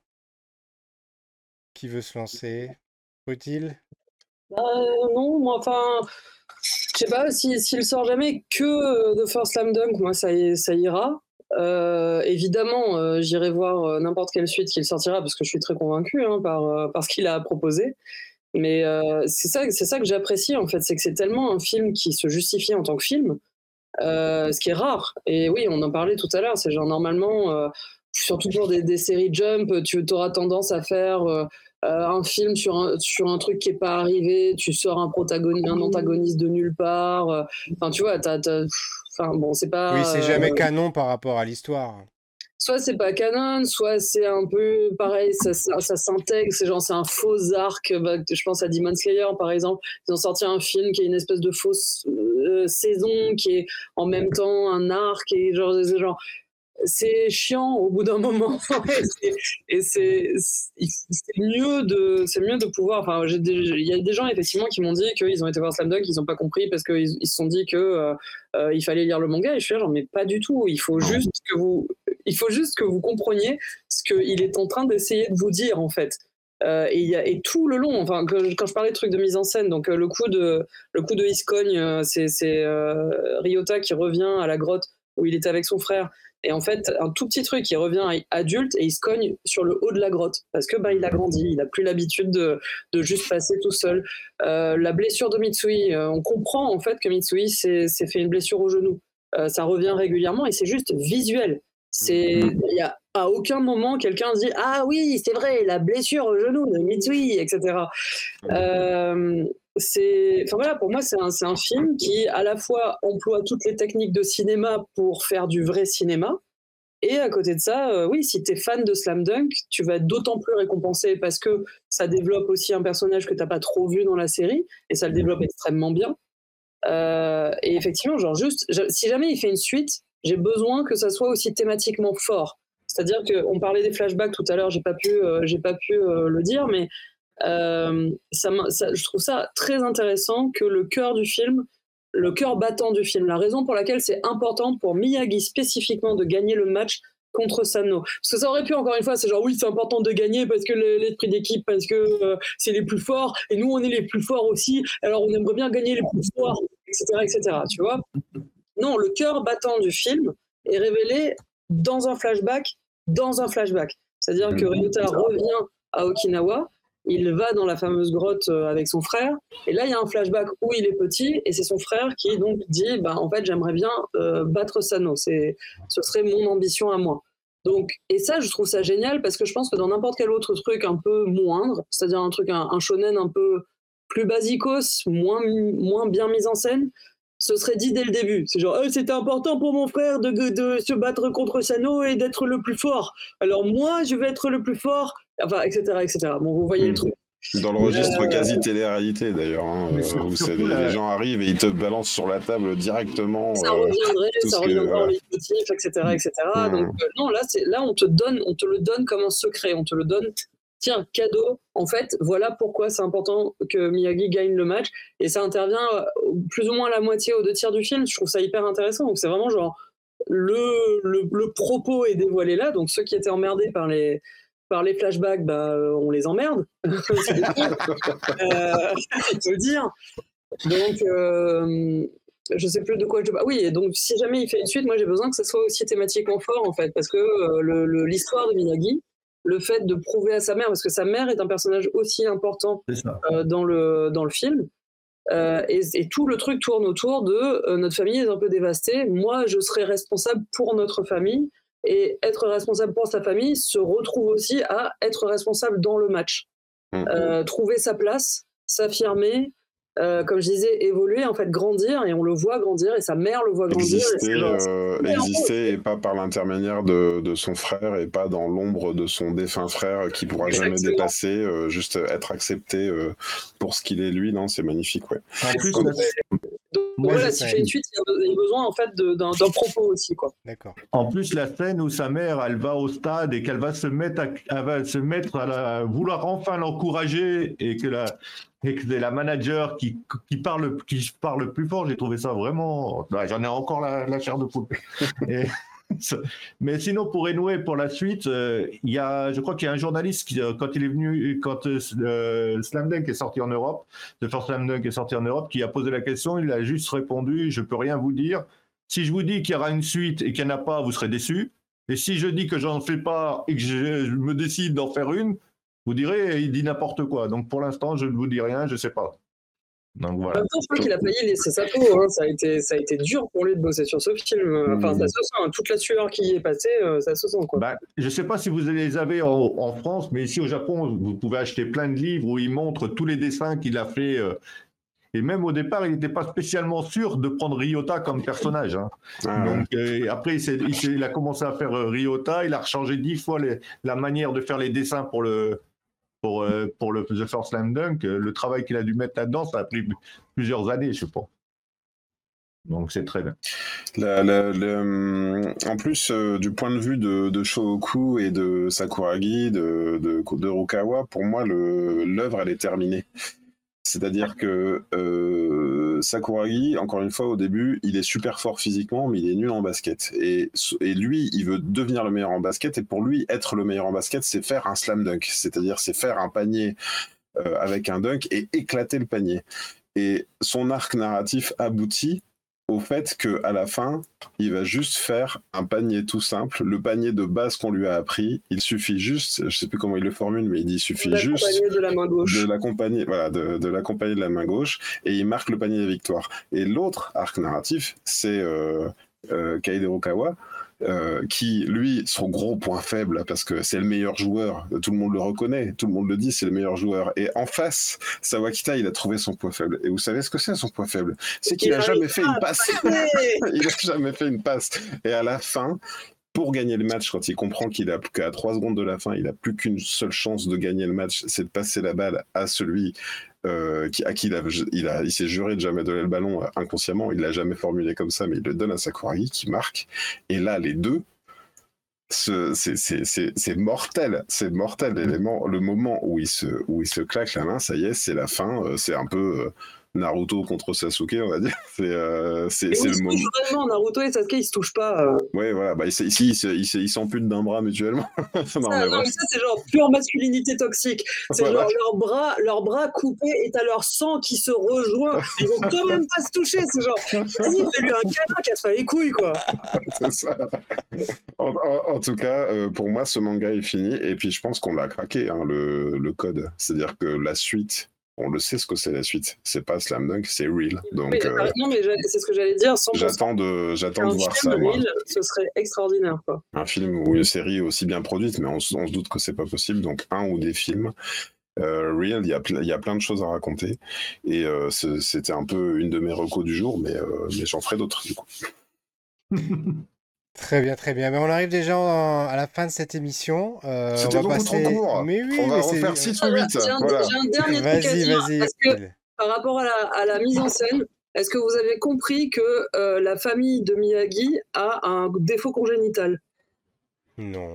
Speaker 1: Qui veut se lancer? Faut-il
Speaker 3: bah, Non, moi, enfin, je sais pas, s'il si, sort jamais que de First Slam Dunk, moi, ça, ça ira. Euh, évidemment, euh, j'irai voir euh, n'importe quelle suite qu'il sortira parce que je suis très convaincu hein, par, par ce qu'il a proposé. Mais c'est ça, c'est ça que j'apprécie en fait, c'est que c'est tellement un film qui se justifie en tant que film euh, ce qui est rare. Et oui, on en parlait tout à l'heure, c'est genre normalement, euh, surtout pour des, des, séries Jump, tu auras tendance à faire euh, un film sur un, sur un truc qui n'est pas arrivé, tu sors un, protagoniste, un antagoniste de nulle part. Enfin, tu vois, enfin, bon, c'est pas.
Speaker 1: Oui, c'est jamais canon par rapport à l'histoire
Speaker 3: soit c'est pas canon, soit c'est un peu pareil, ça, ça, s'intègre, c'est genre c'est un faux arc. Bah, je pense à Demon Slayer par exemple, ils ont sorti un film qui est une espèce de fausse euh, saison, qui est en même temps un arc et genre, genre c'est chiant au bout d'un moment. <laughs> Et c'est mieux de c'est mieux de pouvoir enfin il y a des gens effectivement qui m'ont dit qu'ils ont été voir Slam Dunk ils n'ont pas compris parce qu'ils ils se sont dit que euh, euh, il fallait lire le manga et je suis là genre mais pas du tout. Il faut juste que vous il faut juste que vous compreniez ce qu'il est en train d'essayer de vous dire en fait. Euh, et, y a, et, tout le long, enfin, quand je parlais de trucs de mise en scène, donc le coup de le coup de Iscogne, c'est Ryota qui revient à la grotte où il était avec son frère et en fait, un tout petit truc, il revient adulte et il se cogne sur le haut de la grotte parce que bah, il a grandi, il n'a plus l'habitude de, de, juste passer tout seul. Euh, la blessure de Mitsui, euh, on comprend en fait que Mitsui s'est fait une blessure au genou. Euh, ça revient régulièrement et c'est juste visuel. Il y a à aucun moment quelqu'un dit ah oui c'est vrai la blessure au genou de Mitsui, etc c'est, enfin voilà, pour moi, c'est un, un, film qui à la fois emploie toutes les techniques de cinéma pour faire du vrai cinéma. Et à côté de ça, euh, oui, si tu es fan de Slam Dunk, tu vas être d'autant plus récompensé parce que ça développe aussi un personnage que tu pas trop vu dans la série et ça le développe extrêmement bien. Euh, et effectivement, genre juste, si jamais il fait une suite, j'ai besoin que ça soit aussi thématiquement fort. C'est-à-dire qu'on parlait des flashbacks tout à l'heure, j'ai pas pu, euh, pas pu le dire, mais euh, ça, je trouve ça très intéressant que le cœur du film, le cœur battant du film, la raison pour laquelle c'est important pour Miyagi spécifiquement de gagner le match contre Sano. Parce que ça aurait pu, encore une fois, c'est genre oui, c'est important de gagner parce que l'esprit d'équipe, parce que euh, c'est les plus forts, et nous, on est les plus forts aussi, alors on aimerait bien gagner les plus forts, etc., etc., tu vois Non, le cœur battant du film est révélé dans un flashback dans un flashback. C'est-à-dire que Ryota revient à Okinawa, il va dans la fameuse grotte euh, avec son frère, et là il y a un flashback où il est petit, et c'est son frère qui donc dit bah, en fait j'aimerais bien euh, battre Sano, ce serait mon ambition à moi. Donc, et ça, je trouve ça génial parce que je pense que dans n'importe quel autre truc un peu moindre, c'est-à-dire un truc, un, shonen un peu plus basicos, moins, moins bien mis en scène, ce serait dit dès le début. C'est genre, c'était important pour mon frère de, de, se battre contre Sano et d'être le plus fort. Alors moi, je vais être le plus fort, enfin, etc., etc. Bon, vous voyez le hmm. truc.
Speaker 2: Dans le registre euh, quasi télé-réalité d'ailleurs, hein, où les, gens arrivent et ils te balancent sur la table directement.
Speaker 3: Ça euh, reviendrait, ça reviendrait en leitmotiv, etc. etc. Donc euh, non, là, là on, te donne, on te le donne comme un secret, on te le donne tiens, cadeau, en fait, voilà pourquoi c'est important que Miyagi gagne le match. Et ça intervient plus ou moins à la moitié aux deux tiers du film. Je trouve ça hyper intéressant. Donc c'est vraiment genre, le, le, propos est dévoilé là. Donc ceux qui étaient emmerdés par les, par les flashbacks, bah, on les emmerde. <laughs> euh, faut le dire. Donc, euh, je sais plus de quoi je. Oui, donc si jamais il fait une suite, moi j'ai besoin que ça soit aussi thématiquement fort en fait, parce que euh, l'histoire de Miyagi, le fait de prouver à sa mère, parce que sa mère est un personnage aussi important euh, dans, le, dans le film. Euh, et, tout le truc tourne autour de euh, notre famille est un peu dévastée, moi je serai responsable pour notre famille, et être responsable pour sa famille se retrouve aussi à être responsable dans le match. Mmh. trouver sa place, s'affirmer, euh, comme je disais, évoluer, en fait, grandir, et on le voit grandir, et sa mère le voit grandir.
Speaker 2: Exister, et, euh, et pas par l'intermédiaire de, de, son frère, et pas dans l'ombre de son défunt frère qui pourra jamais dépasser, euh, juste être accepté pour ce qu'il est lui, non, c'est magnifique, ouais.
Speaker 3: En plus, donc, voilà, s'il fait une suite, il y a besoin en fait d'un propos aussi, quoi.
Speaker 4: D'accord. En plus, la scène où sa mère, elle va au stade et qu'elle va se mettre, à, va se mettre à la, vouloir enfin l'encourager et que la, et que c'est la manager qui, qui, parle, qui parle le plus fort. J'ai trouvé ça vraiment. J'en ai encore la, chair de poule. <laughs> mais sinon, pour Enoué, pour la suite, euh, il y a, je crois qu'il y a un journaliste qui, euh, quand il est venu, quand euh, Slam Dunk est sorti en Europe, The First Slam Dunk est sorti en Europe, qui a posé la question. Il a juste répondu Je peux rien vous dire. Si je vous dis qu'il y aura une suite et qu'il n'y en a pas, vous serez déçus. Et si je dis que j'en fais pas et que je me décide d'en faire une, vous direz, il dit n'importe quoi. Donc pour l'instant, je ne vous dis rien, je ne sais pas.
Speaker 3: Donc voilà. En même temps, je crois qu'il a failli laisser sa peau. Hein. Ça, a été, ça a été dur pour lui de bosser sur ce film. Enfin, ça se sent. Hein. Toute la sueur qui y est passée, euh, ça se sent. Quoi.
Speaker 4: Bah, je ne sais pas si vous les avez en, France, mais ici au Japon, vous pouvez acheter plein de livres où il montre tous les dessins qu'il a fait. Euh, et même au départ, il n'était pas spécialement sûr de prendre Ryota comme personnage. Hein. Donc euh, après, il, il, a commencé à faire Ryota. Il a changé dix fois les, la manière de faire les dessins pour le pour, euh, pour le The First Slam Dunk, euh, le travail qu'il a dû mettre là-dedans, ça a pris plusieurs années, je pense. Donc c'est très bien.
Speaker 2: Hum, en plus, euh, du point de vue de, de et de Sakuragi, de, de, de Rukawa, pour moi, l'œuvre, elle est terminée. C'est-à-dire que euh, Sakuragi, encore une fois, au début, il est super fort physiquement, mais il est nul en basket. Et, et lui, il veut devenir le meilleur en basket. Et pour lui, être le meilleur en basket, c'est faire un slam dunk. C'est-à-dire, c'est faire un panier euh, avec un dunk et éclater le panier. Et son arc narratif aboutit au fait qu'à la fin, il va juste faire un panier tout simple, le panier de base qu'on lui a appris. Il suffit juste, je sais plus comment il le formule, mais il dit il suffit juste
Speaker 3: de la main gauche,
Speaker 2: de l'accompagner, voilà, de, de l'accompagner de la main gauche, et il marque le panier de victoire. Et l'autre arc narratif, c'est euh, euh, euh, qui, lui, son gros point faible, parce que c'est le meilleur joueur, tout le monde le reconnaît, tout le monde le dit, c'est le meilleur joueur. Et en face, Sawakita, il a trouvé son point faible. Et vous savez ce que c'est son point faible? C'est qu'il a jamais fait une passe. <laughs> il a jamais fait une passe. Et à la fin, pour gagner le match, quand il comprend qu'il a qu'à 3 secondes de la fin, il n'a plus qu'une seule chance de gagner le match, c'est de passer la balle à celui euh, à qui il s'est juré de jamais donner le ballon euh, inconsciemment. Il l'a jamais formulé comme ça, mais il le donne à Sakuragi qui marque. Et là, les deux, c'est mortel, c'est mortel. L'élément, le moment où il se, où il se claque la main, ça y est, c'est la fin. Euh, c'est un peu Naruto contre Sasuke, on va dire. <laughs> C'est euh, le
Speaker 3: moment. Vraiment, Naruto et Sasuke, ils se touchent pas. Euh.
Speaker 2: Ouais, voilà. Bah, ici, ils s'amputent d'un bras mutuellement. <laughs>
Speaker 3: non, mais, non, mais ça, c'est genre pure masculinité toxique. <laughs> C'est genre leur bras, leur bras coupé et t'as leur sang qui se rejoint. Ils vont quand même pas se toucher. C'est genre, vas-y, fais-lui un câlin, casse pas les couilles, quoi.
Speaker 2: c'est ça. En, tout cas, euh, pour moi, ce manga est fini. Et puis, je pense qu'on l'a craqué, hein, le, le code. C'est-à-dire que la suite on le sait ce que c'est la suite. C'est pas Slam Dunk, c'est Real. Donc,
Speaker 3: euh, non, mais c'est ce que j'allais dire.
Speaker 2: J'attends de, j'attends de voir ça.
Speaker 3: Real, ce serait extraordinaire. Quoi.
Speaker 2: Un film ou une série aussi bien produite, mais on, se doute que c'est pas possible. Donc, un ou des films. Euh, Real, il y, a y a plein de choses à raconter. Et euh, c'était un peu une de mes recos du jour, mais, mais j'en ferai d'autres du coup. <laughs>
Speaker 1: Très bien, très bien. Mais on arrive déjà à la fin de cette émission.
Speaker 2: Euh, C'était beaucoup trop court. Mais oui, on va refaire 6 ou 8.
Speaker 3: J'ai un, dernier truc à dire. Parce que par rapport à la, mise en scène, est-ce que vous avez compris que euh, la famille de Miyagi a un défaut congénital?
Speaker 1: Non.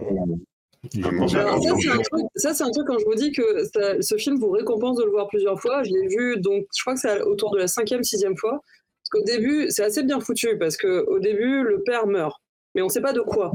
Speaker 3: ça, c'est un, truc, quand je vous dis que ce film vous récompense de le voir plusieurs fois. Je l'ai vu, donc je crois que c'est autour de la cinquième, sixième fois. Parce qu'au début, c'est assez bien foutu, parce qu'au début, le père meurt mais on ne sait pas de quoi.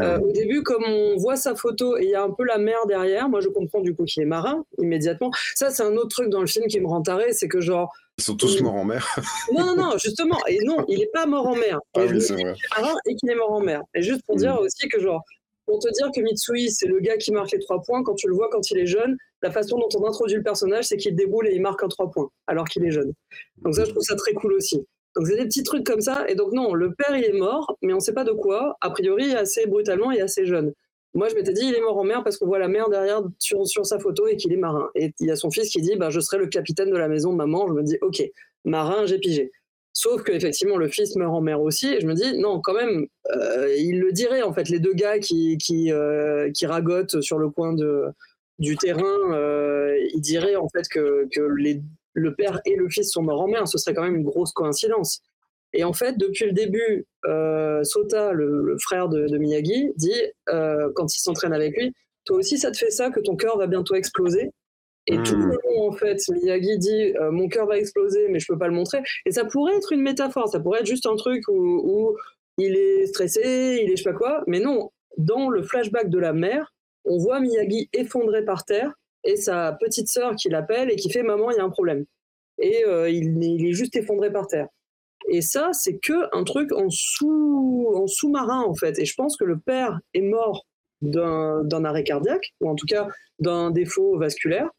Speaker 3: Euh, au début, comme on voit sa photo et il y a un peu la mer derrière, moi je comprends du coup qu'il est marin immédiatement. Ça, c'est un autre truc dans le film qui me rend taré, c'est que genre.
Speaker 2: Ils sont tous morts en mer. <laughs>
Speaker 3: non, non, non, justement. Et non, il n'est pas mort en mer.
Speaker 2: Ah oui, c'est vrai.
Speaker 3: marin et qu'il est mort en mer. Et juste pour dire aussi que genre, pour te dire que Mitsui, c'est le gars qui marque les trois points, quand tu le vois quand il est jeune, la façon dont on introduit le personnage, c'est qu'il déboule et il marque un trois points, alors qu'il est jeune. Donc ça, je trouve ça très cool aussi. Donc c'est des petits trucs comme ça. Et donc non, le père il est mort, mais on ne sait pas de quoi. A priori assez brutalement et assez jeune. Moi je m'étais dit il est mort en mer parce qu'on voit la mer derrière sur, sa photo et qu'il est marin. Et il y a son fils qui dit bah, je serai le capitaine de la maison maman. Je me dis ok marin j'ai pigé. Sauf qu'effectivement, le fils meurt en mer aussi. Et je me dis, non, quand même, euh, il le dirait, en fait, les deux gars qui, qui, euh, qui ragotent sur le coin de, du terrain, euh, ils diraient, en fait, que, que les, le père et le fils sont morts en mer, ce serait quand même une grosse coïncidence. Et en fait, depuis le début, euh, Sota, le, frère de, Miyagi, dit, euh, quand il s'entraîne avec lui, toi aussi ça te fait ça, que ton cœur va bientôt exploser? Et tout hmm. le long, en fait, Miyagi dit, euh, mon cœur va exploser, mais je peux pas le montrer. Et ça pourrait être une métaphore, ça pourrait être juste un truc où, il est stressé, il est je sais pas quoi. Mais non, dans le flashback de la mère, on voit Miyagi effondré par terre et sa petite sœur qui l'appelle et qui fait maman il y a un problème. Et euh, il, est juste effondré par terre. Et ça c'est que un truc en sous en sous-marin en fait. Et je pense que le père est mort d'un arrêt cardiaque ou en tout cas d'un défaut vasculaire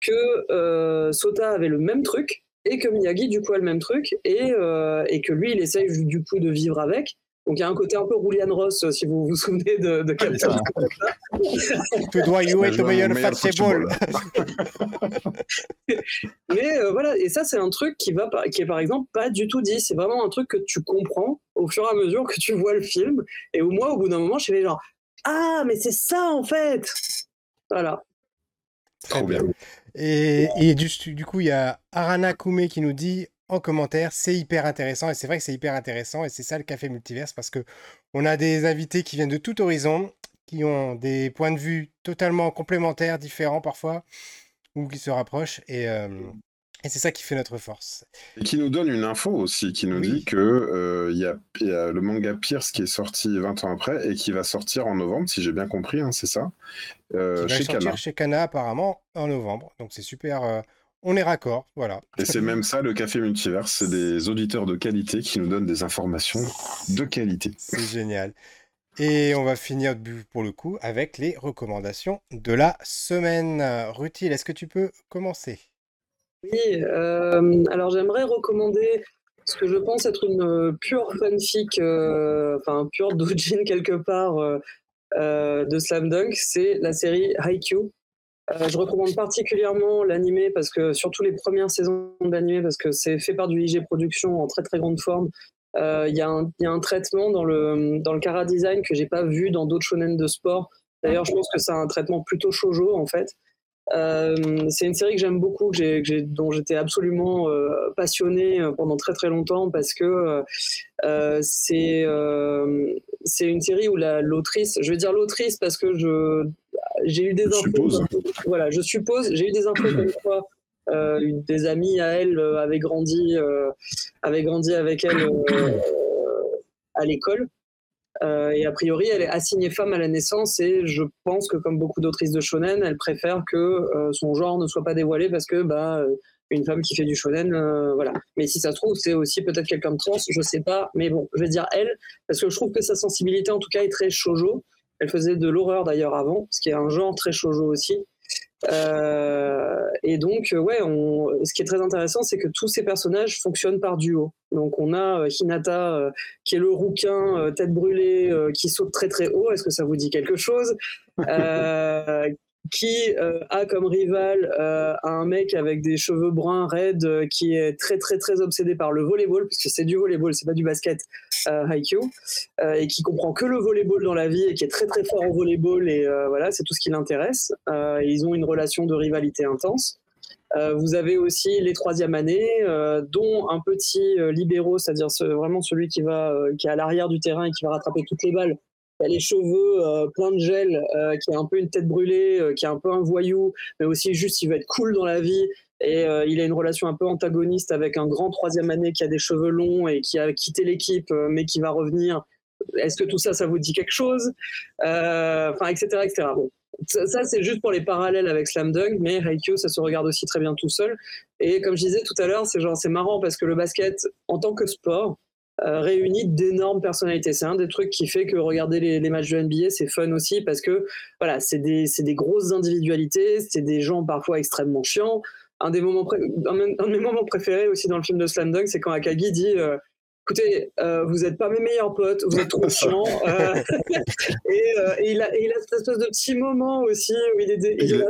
Speaker 3: que euh, Sota avait le même truc et que Miyagi du coup a le même truc et, euh, et que lui il essaye du coup de vivre avec donc il y a un côté un peu Roulian Ross, si vous vous souvenez de, de quelqu'un.
Speaker 1: Tu dois jouer le meilleur football. <laughs>
Speaker 3: Mais euh, voilà, et ça c'est un truc qui va, qui est par exemple pas du tout dit. C'est vraiment un truc que tu comprends au fur et à mesure que tu vois le film. Et au moi, au bout d'un moment, je suis genre ah mais c'est ça en fait. Voilà.
Speaker 2: Trop bien.
Speaker 1: Et, et du, du, coup, il y a Arana Koumé qui nous dit en commentaire. C'est hyper intéressant et c'est vrai que c'est hyper intéressant et c'est ça le café multiverse parce que on a des invités qui viennent de tout horizon, qui ont des points de vue totalement complémentaires, différents parfois, ou qui se rapprochent et, et c'est ça qui fait notre force.
Speaker 2: Et qui nous donne une info aussi, qui nous dit que il y, a, le manga Pierce qui est sorti 20 ans après et qui va sortir en novembre, si j'ai bien compris, hein, c'est ça?
Speaker 1: chez Kana. Chez Kana apparemment en novembre, donc c'est super on est raccord, voilà.
Speaker 2: Et c'est même ça le café multiverse, c'est des auditeurs de qualité qui nous donnent des informations de qualité.
Speaker 1: C'est génial. Et on va finir pour le coup avec les recommandations de la semaine. Rutil, est-ce que tu peux commencer?
Speaker 3: Oui, euh, alors j'aimerais recommander ce que je pense être une euh, pure fanfic, euh, enfin pure doujin quelque part de Slam Dunk, c'est la série Haikyuu euh, je recommande particulièrement l'animé parce que surtout les premières saisons d'animé parce que c'est fait par du IG Production en très très grande forme. Euh, il y, a un traitement dans le dans le Kara Design que j'ai pas vu dans d'autres shonen de sport. D'ailleurs, je pense que c'est un traitement plutôt shojo en fait. Euh, c'est une série que j'aime beaucoup, que dont j'étais absolument euh, passionné pendant très très longtemps parce que euh, c'est c'est une série où la, l'autrice, je vais dire l'autrice parce que je j'ai eu des infos. Voilà, je suppose, j'ai eu des infos comme <clears throat> quoi des amies à elle avaient grandi, avaient grandi avec elle à l'école. Et a priori, elle est assignée femme à la naissance et je pense que comme beaucoup d'autrices de shonen, elle préfère que son genre ne soit pas dévoilé parce que bah, une femme qui fait du shonen, euh, voilà. Mais si ça se trouve, c'est aussi peut-être quelqu'un de trans, je sais pas. Mais bon, je vais dire elle, parce que je trouve que sa sensibilité, en tout cas, est très shoujo. Elle faisait de l'horreur d'ailleurs avant, ce qui est un genre très shoujo aussi. Euh, et donc, ouais, on, ce qui est très intéressant, c'est que tous ces personnages fonctionnent par duo. Donc, on a euh, Hinata, qui est le rouquin, tête brûlée, qui saute très très haut. Est-ce que ça vous dit quelque chose? <laughs> qui euh, a comme rival euh, un mec avec des cheveux bruns raides euh, qui est très très très obsédé par le volleyball puisque c'est du volleyball c'est pas du basket Haikyuu et qui comprend que le volleyball dans la vie et qui est très très fort au volleyball et voilà c'est tout ce qui l'intéresse. Ils ont une relation de rivalité intense. Vous avez aussi les troisième années, dont un petit libéraux, c'est-à-dire vraiment celui qui va qui est à l'arrière du terrain et qui va rattraper toutes les balles, a les cheveux euh, plein de gel, euh, qui a un peu une tête brûlée, euh, qui est un peu un voyou, mais aussi juste il va être cool dans la vie. Et il a une relation un peu antagoniste avec un grand troisième année qui a des cheveux longs et qui a quitté l'équipe, mais qui va revenir. Est-ce que tout ça, ça vous dit quelque chose? Enfin, etc., etc. Bon, ça, c'est juste pour les parallèles avec Slam Dunk, mais Haikyuu, ça se regarde aussi très bien tout seul. Et comme je disais tout à l'heure, c'est genre c'est marrant parce que le basket, en tant que sport, euh, réunit d'énormes personnalités. C'est un des trucs qui fait que regarder les, matchs de NBA, c'est fun aussi parce que voilà, c'est des, des, grosses individualités, c'est des gens parfois extrêmement chiants. Un, des moments un, de mes moments préférés aussi dans le film de Slam Dunk, c'est quand Akagi dit euh, écoutez, euh, vous n'êtes pas mes meilleurs potes, vous êtes trop <laughs> chiants. <laughs> et, il a, il a, cette espèce de petit moment aussi où il est, il est là,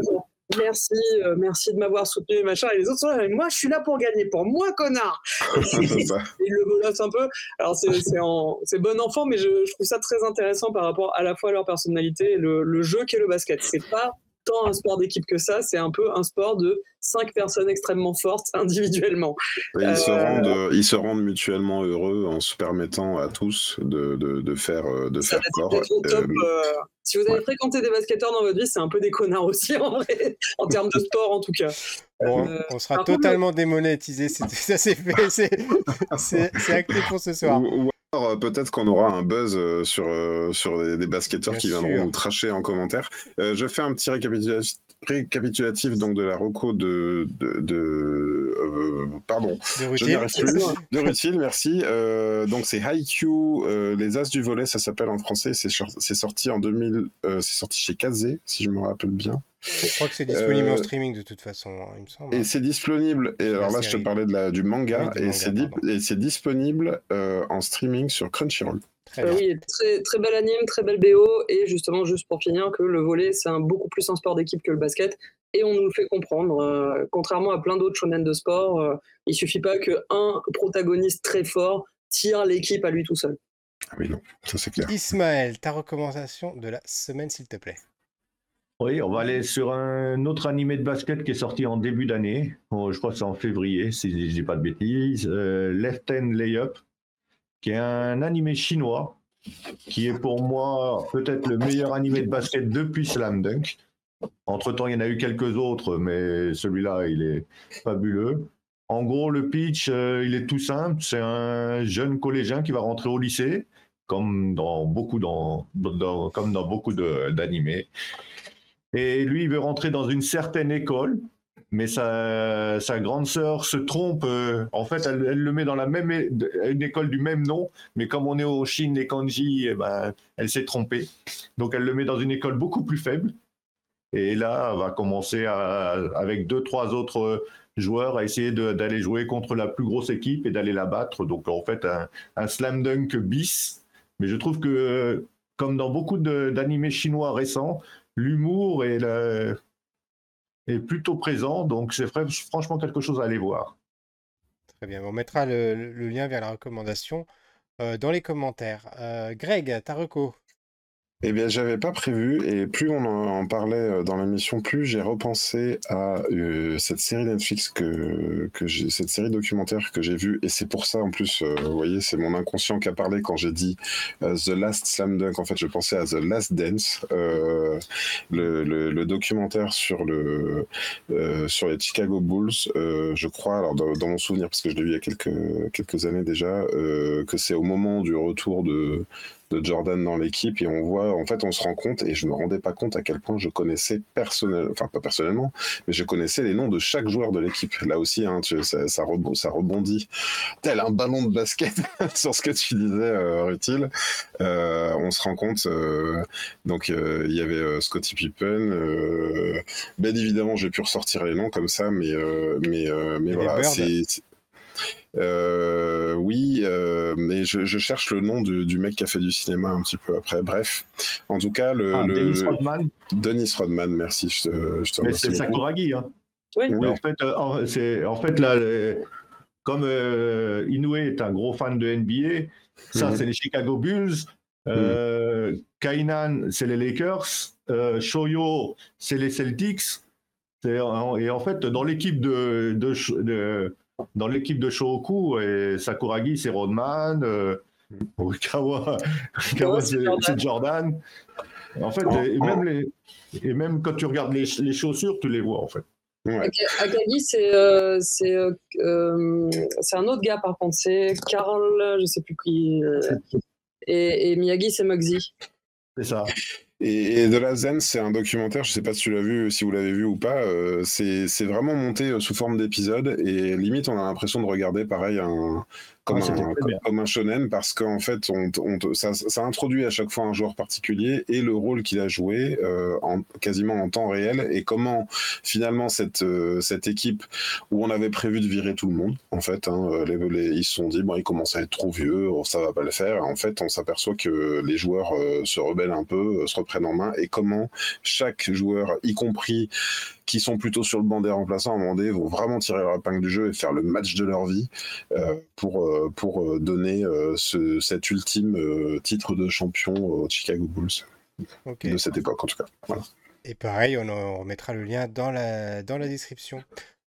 Speaker 3: merci, euh, merci de m'avoir soutenu, machin. Et les autres sont là, moi, je suis là pour gagner, pour moi, connard. <laughs> il le menace un peu. Alors, c'est bon enfant, mais je, trouve ça très intéressant par rapport à la fois à leur personnalité et le, le jeu qu'est le basket. C'est pas tant un sport d'équipe que ça, c'est un peu un sport de cinq personnes extrêmement fortes <laughs> individuellement.
Speaker 2: ils, se euh, rendent, ils se rendent mutuellement heureux en se permettant à tous de, de, faire, euh, de faire corps.
Speaker 3: Euh, si vous avez fréquenté des basketteurs dans votre vie, c'est un peu des connards aussi <laughs> en vrai, en termes de sport en tout cas.
Speaker 1: on sera totalement démonétisé, <laughs> ça c'est fait, c'est acté pour ce soir.
Speaker 2: Euh, peut-être qu'on aura un buzz euh, sur, euh, sur des, basketteurs qui viendront nous tracher en commentaire. je fais un petit récapitulatif, donc de la reco de, de, pardon,
Speaker 1: de je plus.
Speaker 2: de merci. donc c'est Haikyuu, les As du volet, ça s'appelle en français. C'est sorti en 2000, c'est sorti chez Kazé, si je me rappelle bien.
Speaker 1: Je crois que c'est disponible en euh, streaming de toute façon, hein, il me semble.
Speaker 2: Et hein. c'est disponible, et alors là je te parlais de la, du manga, et c'est disponible euh, en streaming sur Crunchyroll.
Speaker 3: Euh, oui, très, très bel anime, très belle BO, et justement, juste pour finir, que le volet, c'est un, beaucoup plus un sport d'équipe que le basket, et on nous le fait comprendre. contrairement à plein d'autres shonen de sport, il suffit pas qu'un protagoniste très fort tire l'équipe à lui tout seul.
Speaker 2: Ah oui, non, ça c'est clair.
Speaker 1: Ismaël, ta recommandation de la semaine, s'il te plaît.
Speaker 4: Oui, on va aller sur un autre animé de basket qui est sorti en début d'année. je crois que c'est en février, si je dis pas de bêtises. Euh, Left Hand Layup, qui est un animé chinois, qui est pour moi peut-être le meilleur animé de basket depuis Slam Dunk. Entre-temps, il y en a eu quelques autres, mais celui-là, il est fabuleux. En gros, le pitch, euh, il est tout simple. C'est un jeune collégien qui va rentrer au lycée, comme dans beaucoup, dans, comme dans beaucoup d'animés. Et lui, il veut rentrer dans une certaine école, mais sa, grande sœur se trompe. Euh, en fait, elle, le met dans la même une école du même nom, mais comme on est au Chine et kanji, eh ben, elle s'est trompée. Donc, elle le met dans une école beaucoup plus faible. Et là, elle va commencer avec deux, trois autres joueurs à essayer d'aller jouer contre la plus grosse équipe et d'aller la battre. Donc, en fait, un, un slam dunk bis. Mais je trouve que, comme dans beaucoup d'animés chinois récents, l'humour est, est, plutôt présent, donc c'est franchement quelque chose à aller voir.
Speaker 1: Très bien, on mettra le, lien vers la recommandation euh, dans les commentaires. Euh, Greg, ta reco?
Speaker 2: Eh bien, j'avais pas prévu, et plus on en parlait euh, dans l'émission, plus j'ai repensé à euh, cette série Netflix que, j'ai, cette série documentaire que j'ai vue, et c'est pour ça en plus, euh, vous voyez, c'est mon inconscient qui a parlé quand j'ai dit The Last Slam Dunk. En fait, je pensais à The Last Dance, le, le, documentaire sur le sur les Chicago Bulls. je crois, alors dans, dans, mon souvenir, parce que je l'ai vu il y a quelques quelques années déjà, que c'est au moment du retour de de Jordan dans l'équipe et on voit, en fait, on se rend compte, et je me rendais pas compte à quel point je connaissais personnellement, enfin pas personnellement, mais je connaissais les noms de chaque joueur de l'équipe. Là aussi, hein, ça, ça, rebondit tel un ballon de basket <laughs> sur ce que tu disais, euh, euh on se rend compte, euh, donc euh, il y avait Scottie Pippen, bien évidemment, j'ai pu ressortir les noms comme ça, mais, mais, mais voilà, c'est euh, oui, euh, mais je, cherche le nom du, mec qui a fait du cinéma un petit peu après. Bref, en tout cas, le, ah,
Speaker 4: Dennis Rodman.
Speaker 2: Dennis Rodman, merci. Je te,
Speaker 4: mais c'est Sakuragi. Hein. Oui. En fait, euh, c'est en fait là, comme Inoue est un gros fan de NBA, ça mhm. c'est les Chicago Bulls. Kainan, c'est les Lakers. Shoyo, c'est les Celtics. Et en fait, dans l'équipe de, de dans l'équipe de Shohoku, et Sakuragi, c'est Rodman, euh, Kawa, c'est Jordan. En fait, et, même les, et même quand tu regardes les, les chaussures, tu les vois en fait.
Speaker 3: Akagi, c'est euh, euh, euh, c'est un autre gars par contre, c'est Carl, je sais plus qui. et, et, Miyagi, c'est Muggsy.
Speaker 4: C'est ça.
Speaker 2: Et, de la Zen, c'est un documentaire, je sais pas si tu l'as vu, si vous l'avez vu ou pas, euh, c'est vraiment monté euh, sous forme d'épisode et limite on a l'impression de regarder pareil un, comme, un, shonen parce qu'en fait, on, ça, introduit à chaque fois un joueur particulier et le rôle qu'il a joué euh, en, quasiment en temps réel et comment finalement cette, euh, cette équipe où on avait prévu de virer tout le monde, en fait, hein, les, ils se sont dit, bon, il commence à être trop vieux, oh, ça va pas le faire. En fait, on s'aperçoit que les joueurs se rebellent un peu, se reprennent en main et comment chaque joueur, y compris qui sont plutôt sur le banc des remplaçants à un moment donné vont vraiment tirer leur épingle du jeu et faire le match de leur vie euh, pour, euh, pour euh, donner ce, cet ultime titre de champion aux Chicago Bulls de cette époque en tout cas.
Speaker 1: Et pareil, on, remettra le lien dans la, dans la description.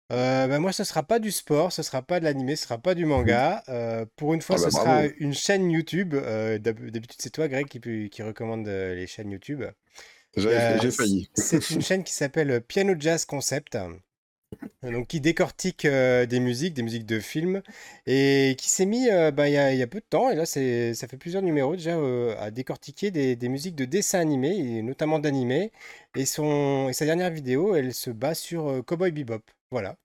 Speaker 1: Ben moi, ce sera pas du sport, ce sera pas de l'animé, ce sera pas du manga. pour une fois, ah ce bah sera une chaîne YouTube. D'habitude, c'est toi, Greg, qui, qui recommande les chaînes YouTube.
Speaker 2: J'ai failli.
Speaker 1: C'est une <laughs> chaîne qui s'appelle Piano Jazz Concept. Donc, qui décortique euh, des musiques, des musiques de films, et qui s'est mis euh, bah, il y, a peu de temps, et là ça fait plusieurs numéros déjà, euh, à décortiquer des, des, musiques de dessins animés, et notamment d'animés. Et, et sa dernière vidéo, elle se base sur Cowboy Bebop. Voilà.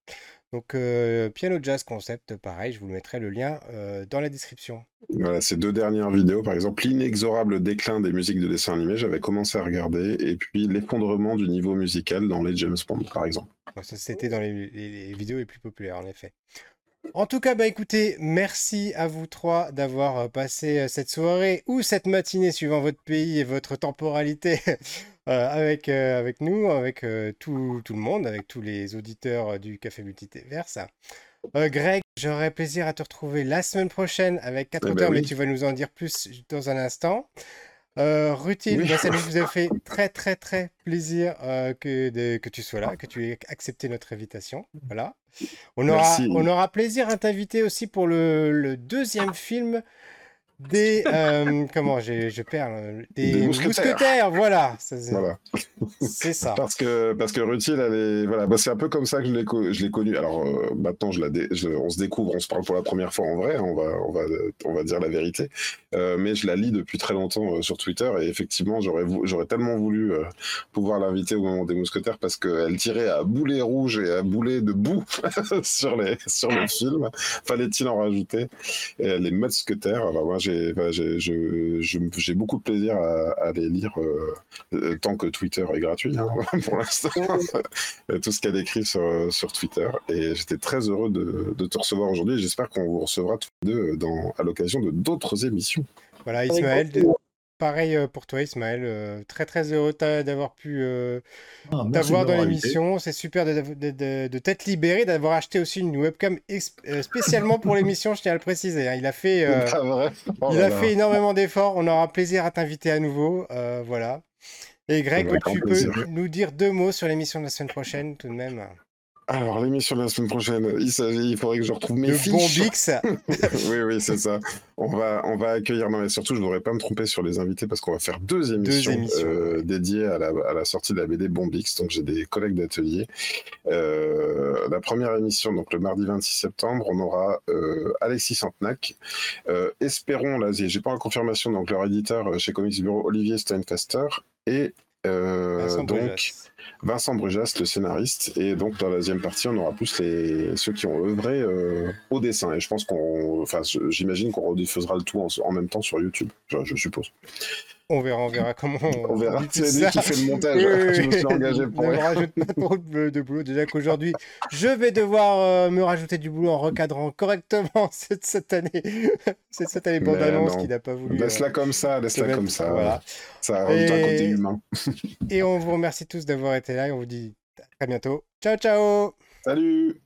Speaker 1: Donc, euh, Piano Jazz Concept, pareil, je vous mettrai le lien euh, dans la description.
Speaker 2: Voilà, ces deux dernières vidéos, par exemple, l'inexorable déclin des musiques de dessin animé, j'avais commencé à regarder, et puis l'effondrement du niveau musical dans les James Bond, par exemple.
Speaker 1: Ça, c'était dans les, vidéos les plus populaires, en effet. En tout cas, bah écoutez, merci à vous trois d'avoir passé cette soirée ou cette matinée suivant votre pays et votre temporalité <laughs> avec, euh, avec nous, avec euh, tout, tout, le monde, avec tous les auditeurs du Café Multiverse. Greg, j'aurai plaisir à te retrouver la semaine prochaine avec 4 auteurs, mais tu vas nous en dire plus dans un instant. Euh, Rutil, bah, ça nous <laughs> a fait très très très plaisir que, que tu sois là, que tu aies accepté notre invitation. Voilà. On aura, on aura plaisir à t'inviter aussi pour le, le, deuxième film des euh, comment je perds des, mousquetaires. voilà. C'est ça.
Speaker 2: Parce que parce que Rutil elle est voilà. Bah, c'est un peu comme ça que je l'ai je l'ai connu alors euh, maintenant je la on se découvre on se parle pour la première fois en vrai on va on va on va dire la vérité. Euh, mais je la lis depuis très longtemps sur Twitter et effectivement j'aurais j'aurais tellement voulu pouvoir l'inviter au moment des mousquetaires parce qu'elle tirait à boulet rouge et à boulet de boue <laughs> sur les sur le film. Fallait-il en rajouter? Et les mousquetaires alors moi j'ai beaucoup de plaisir à, les lire euh, euh, tant que Twitter est gratuit hein, <laughs> pour l'instant. <laughs> Tout ce qu'elle écrit sur, sur Twitter. Et j'étais très heureux de, de te recevoir aujourd'hui. J'espère qu'on vous recevra tous les deux dans, à l'occasion de d'autres émissions.
Speaker 1: Voilà, Ismaël, pareil pour toi, Ismaël. très très heureux d'avoir pu ah, t'avoir dans l'émission. C'est super de, t'être libéré, d'avoir acheté aussi une webcam spécialement pour <laughs> l'émission, je tiens à le préciser. Hein. Il a fait, oh il a fait énormément d'efforts. On aura plaisir à t'inviter à nouveau. voilà. Et Greg, tu peux nous dire deux mots sur l'émission de la semaine prochaine tout de même?
Speaker 2: Alors, l'émission de la semaine prochaine, il, il faudrait que je retrouve mes le fiches. <laughs> oui, oui, c'est ça. On va, on va accueillir, non, mais surtout, je ne voudrais pas me tromper sur les invités parce qu'on va faire deux émissions, euh, dédiées à la, à la, sortie de la BD Bombix. Donc, j'ai des collègues d'atelier. Euh, la première émission, donc le mardi 26 septembre, on aura euh, Alexis Santenac. espérons, là, j'ai pas la confirmation, donc leur éditeur chez Comics Bureau, Olivier Steinfaster. Et donc. Vincent Brujas, le scénariste. Et donc, dans la deuxième partie, on aura plus les, ceux qui ont œuvré euh, au dessin. Et je pense qu'on. Enfin, j'imagine qu'on rediffusera le tout en, même temps sur YouTube, je suppose.
Speaker 1: On verra, on verra comment.
Speaker 2: On, verra. C'est lui qui fait le montage. je me suis engagé pour
Speaker 1: Ne rajoute pas trop de, boulot. Déjà qu'aujourd'hui, je vais devoir euh, me rajouter du boulot en recadrant correctement <laughs> cette, cette année. cette, cette année bande-annonce qui n'a pas voulu.
Speaker 2: Laisse-la euh, comme ça, laisse-la comme ça. Voilà. Ça rajoute et... un côté humain. <laughs>
Speaker 1: et on vous remercie tous d'avoir là et on vous dit à très bientôt. Ciao, ciao
Speaker 2: Salut.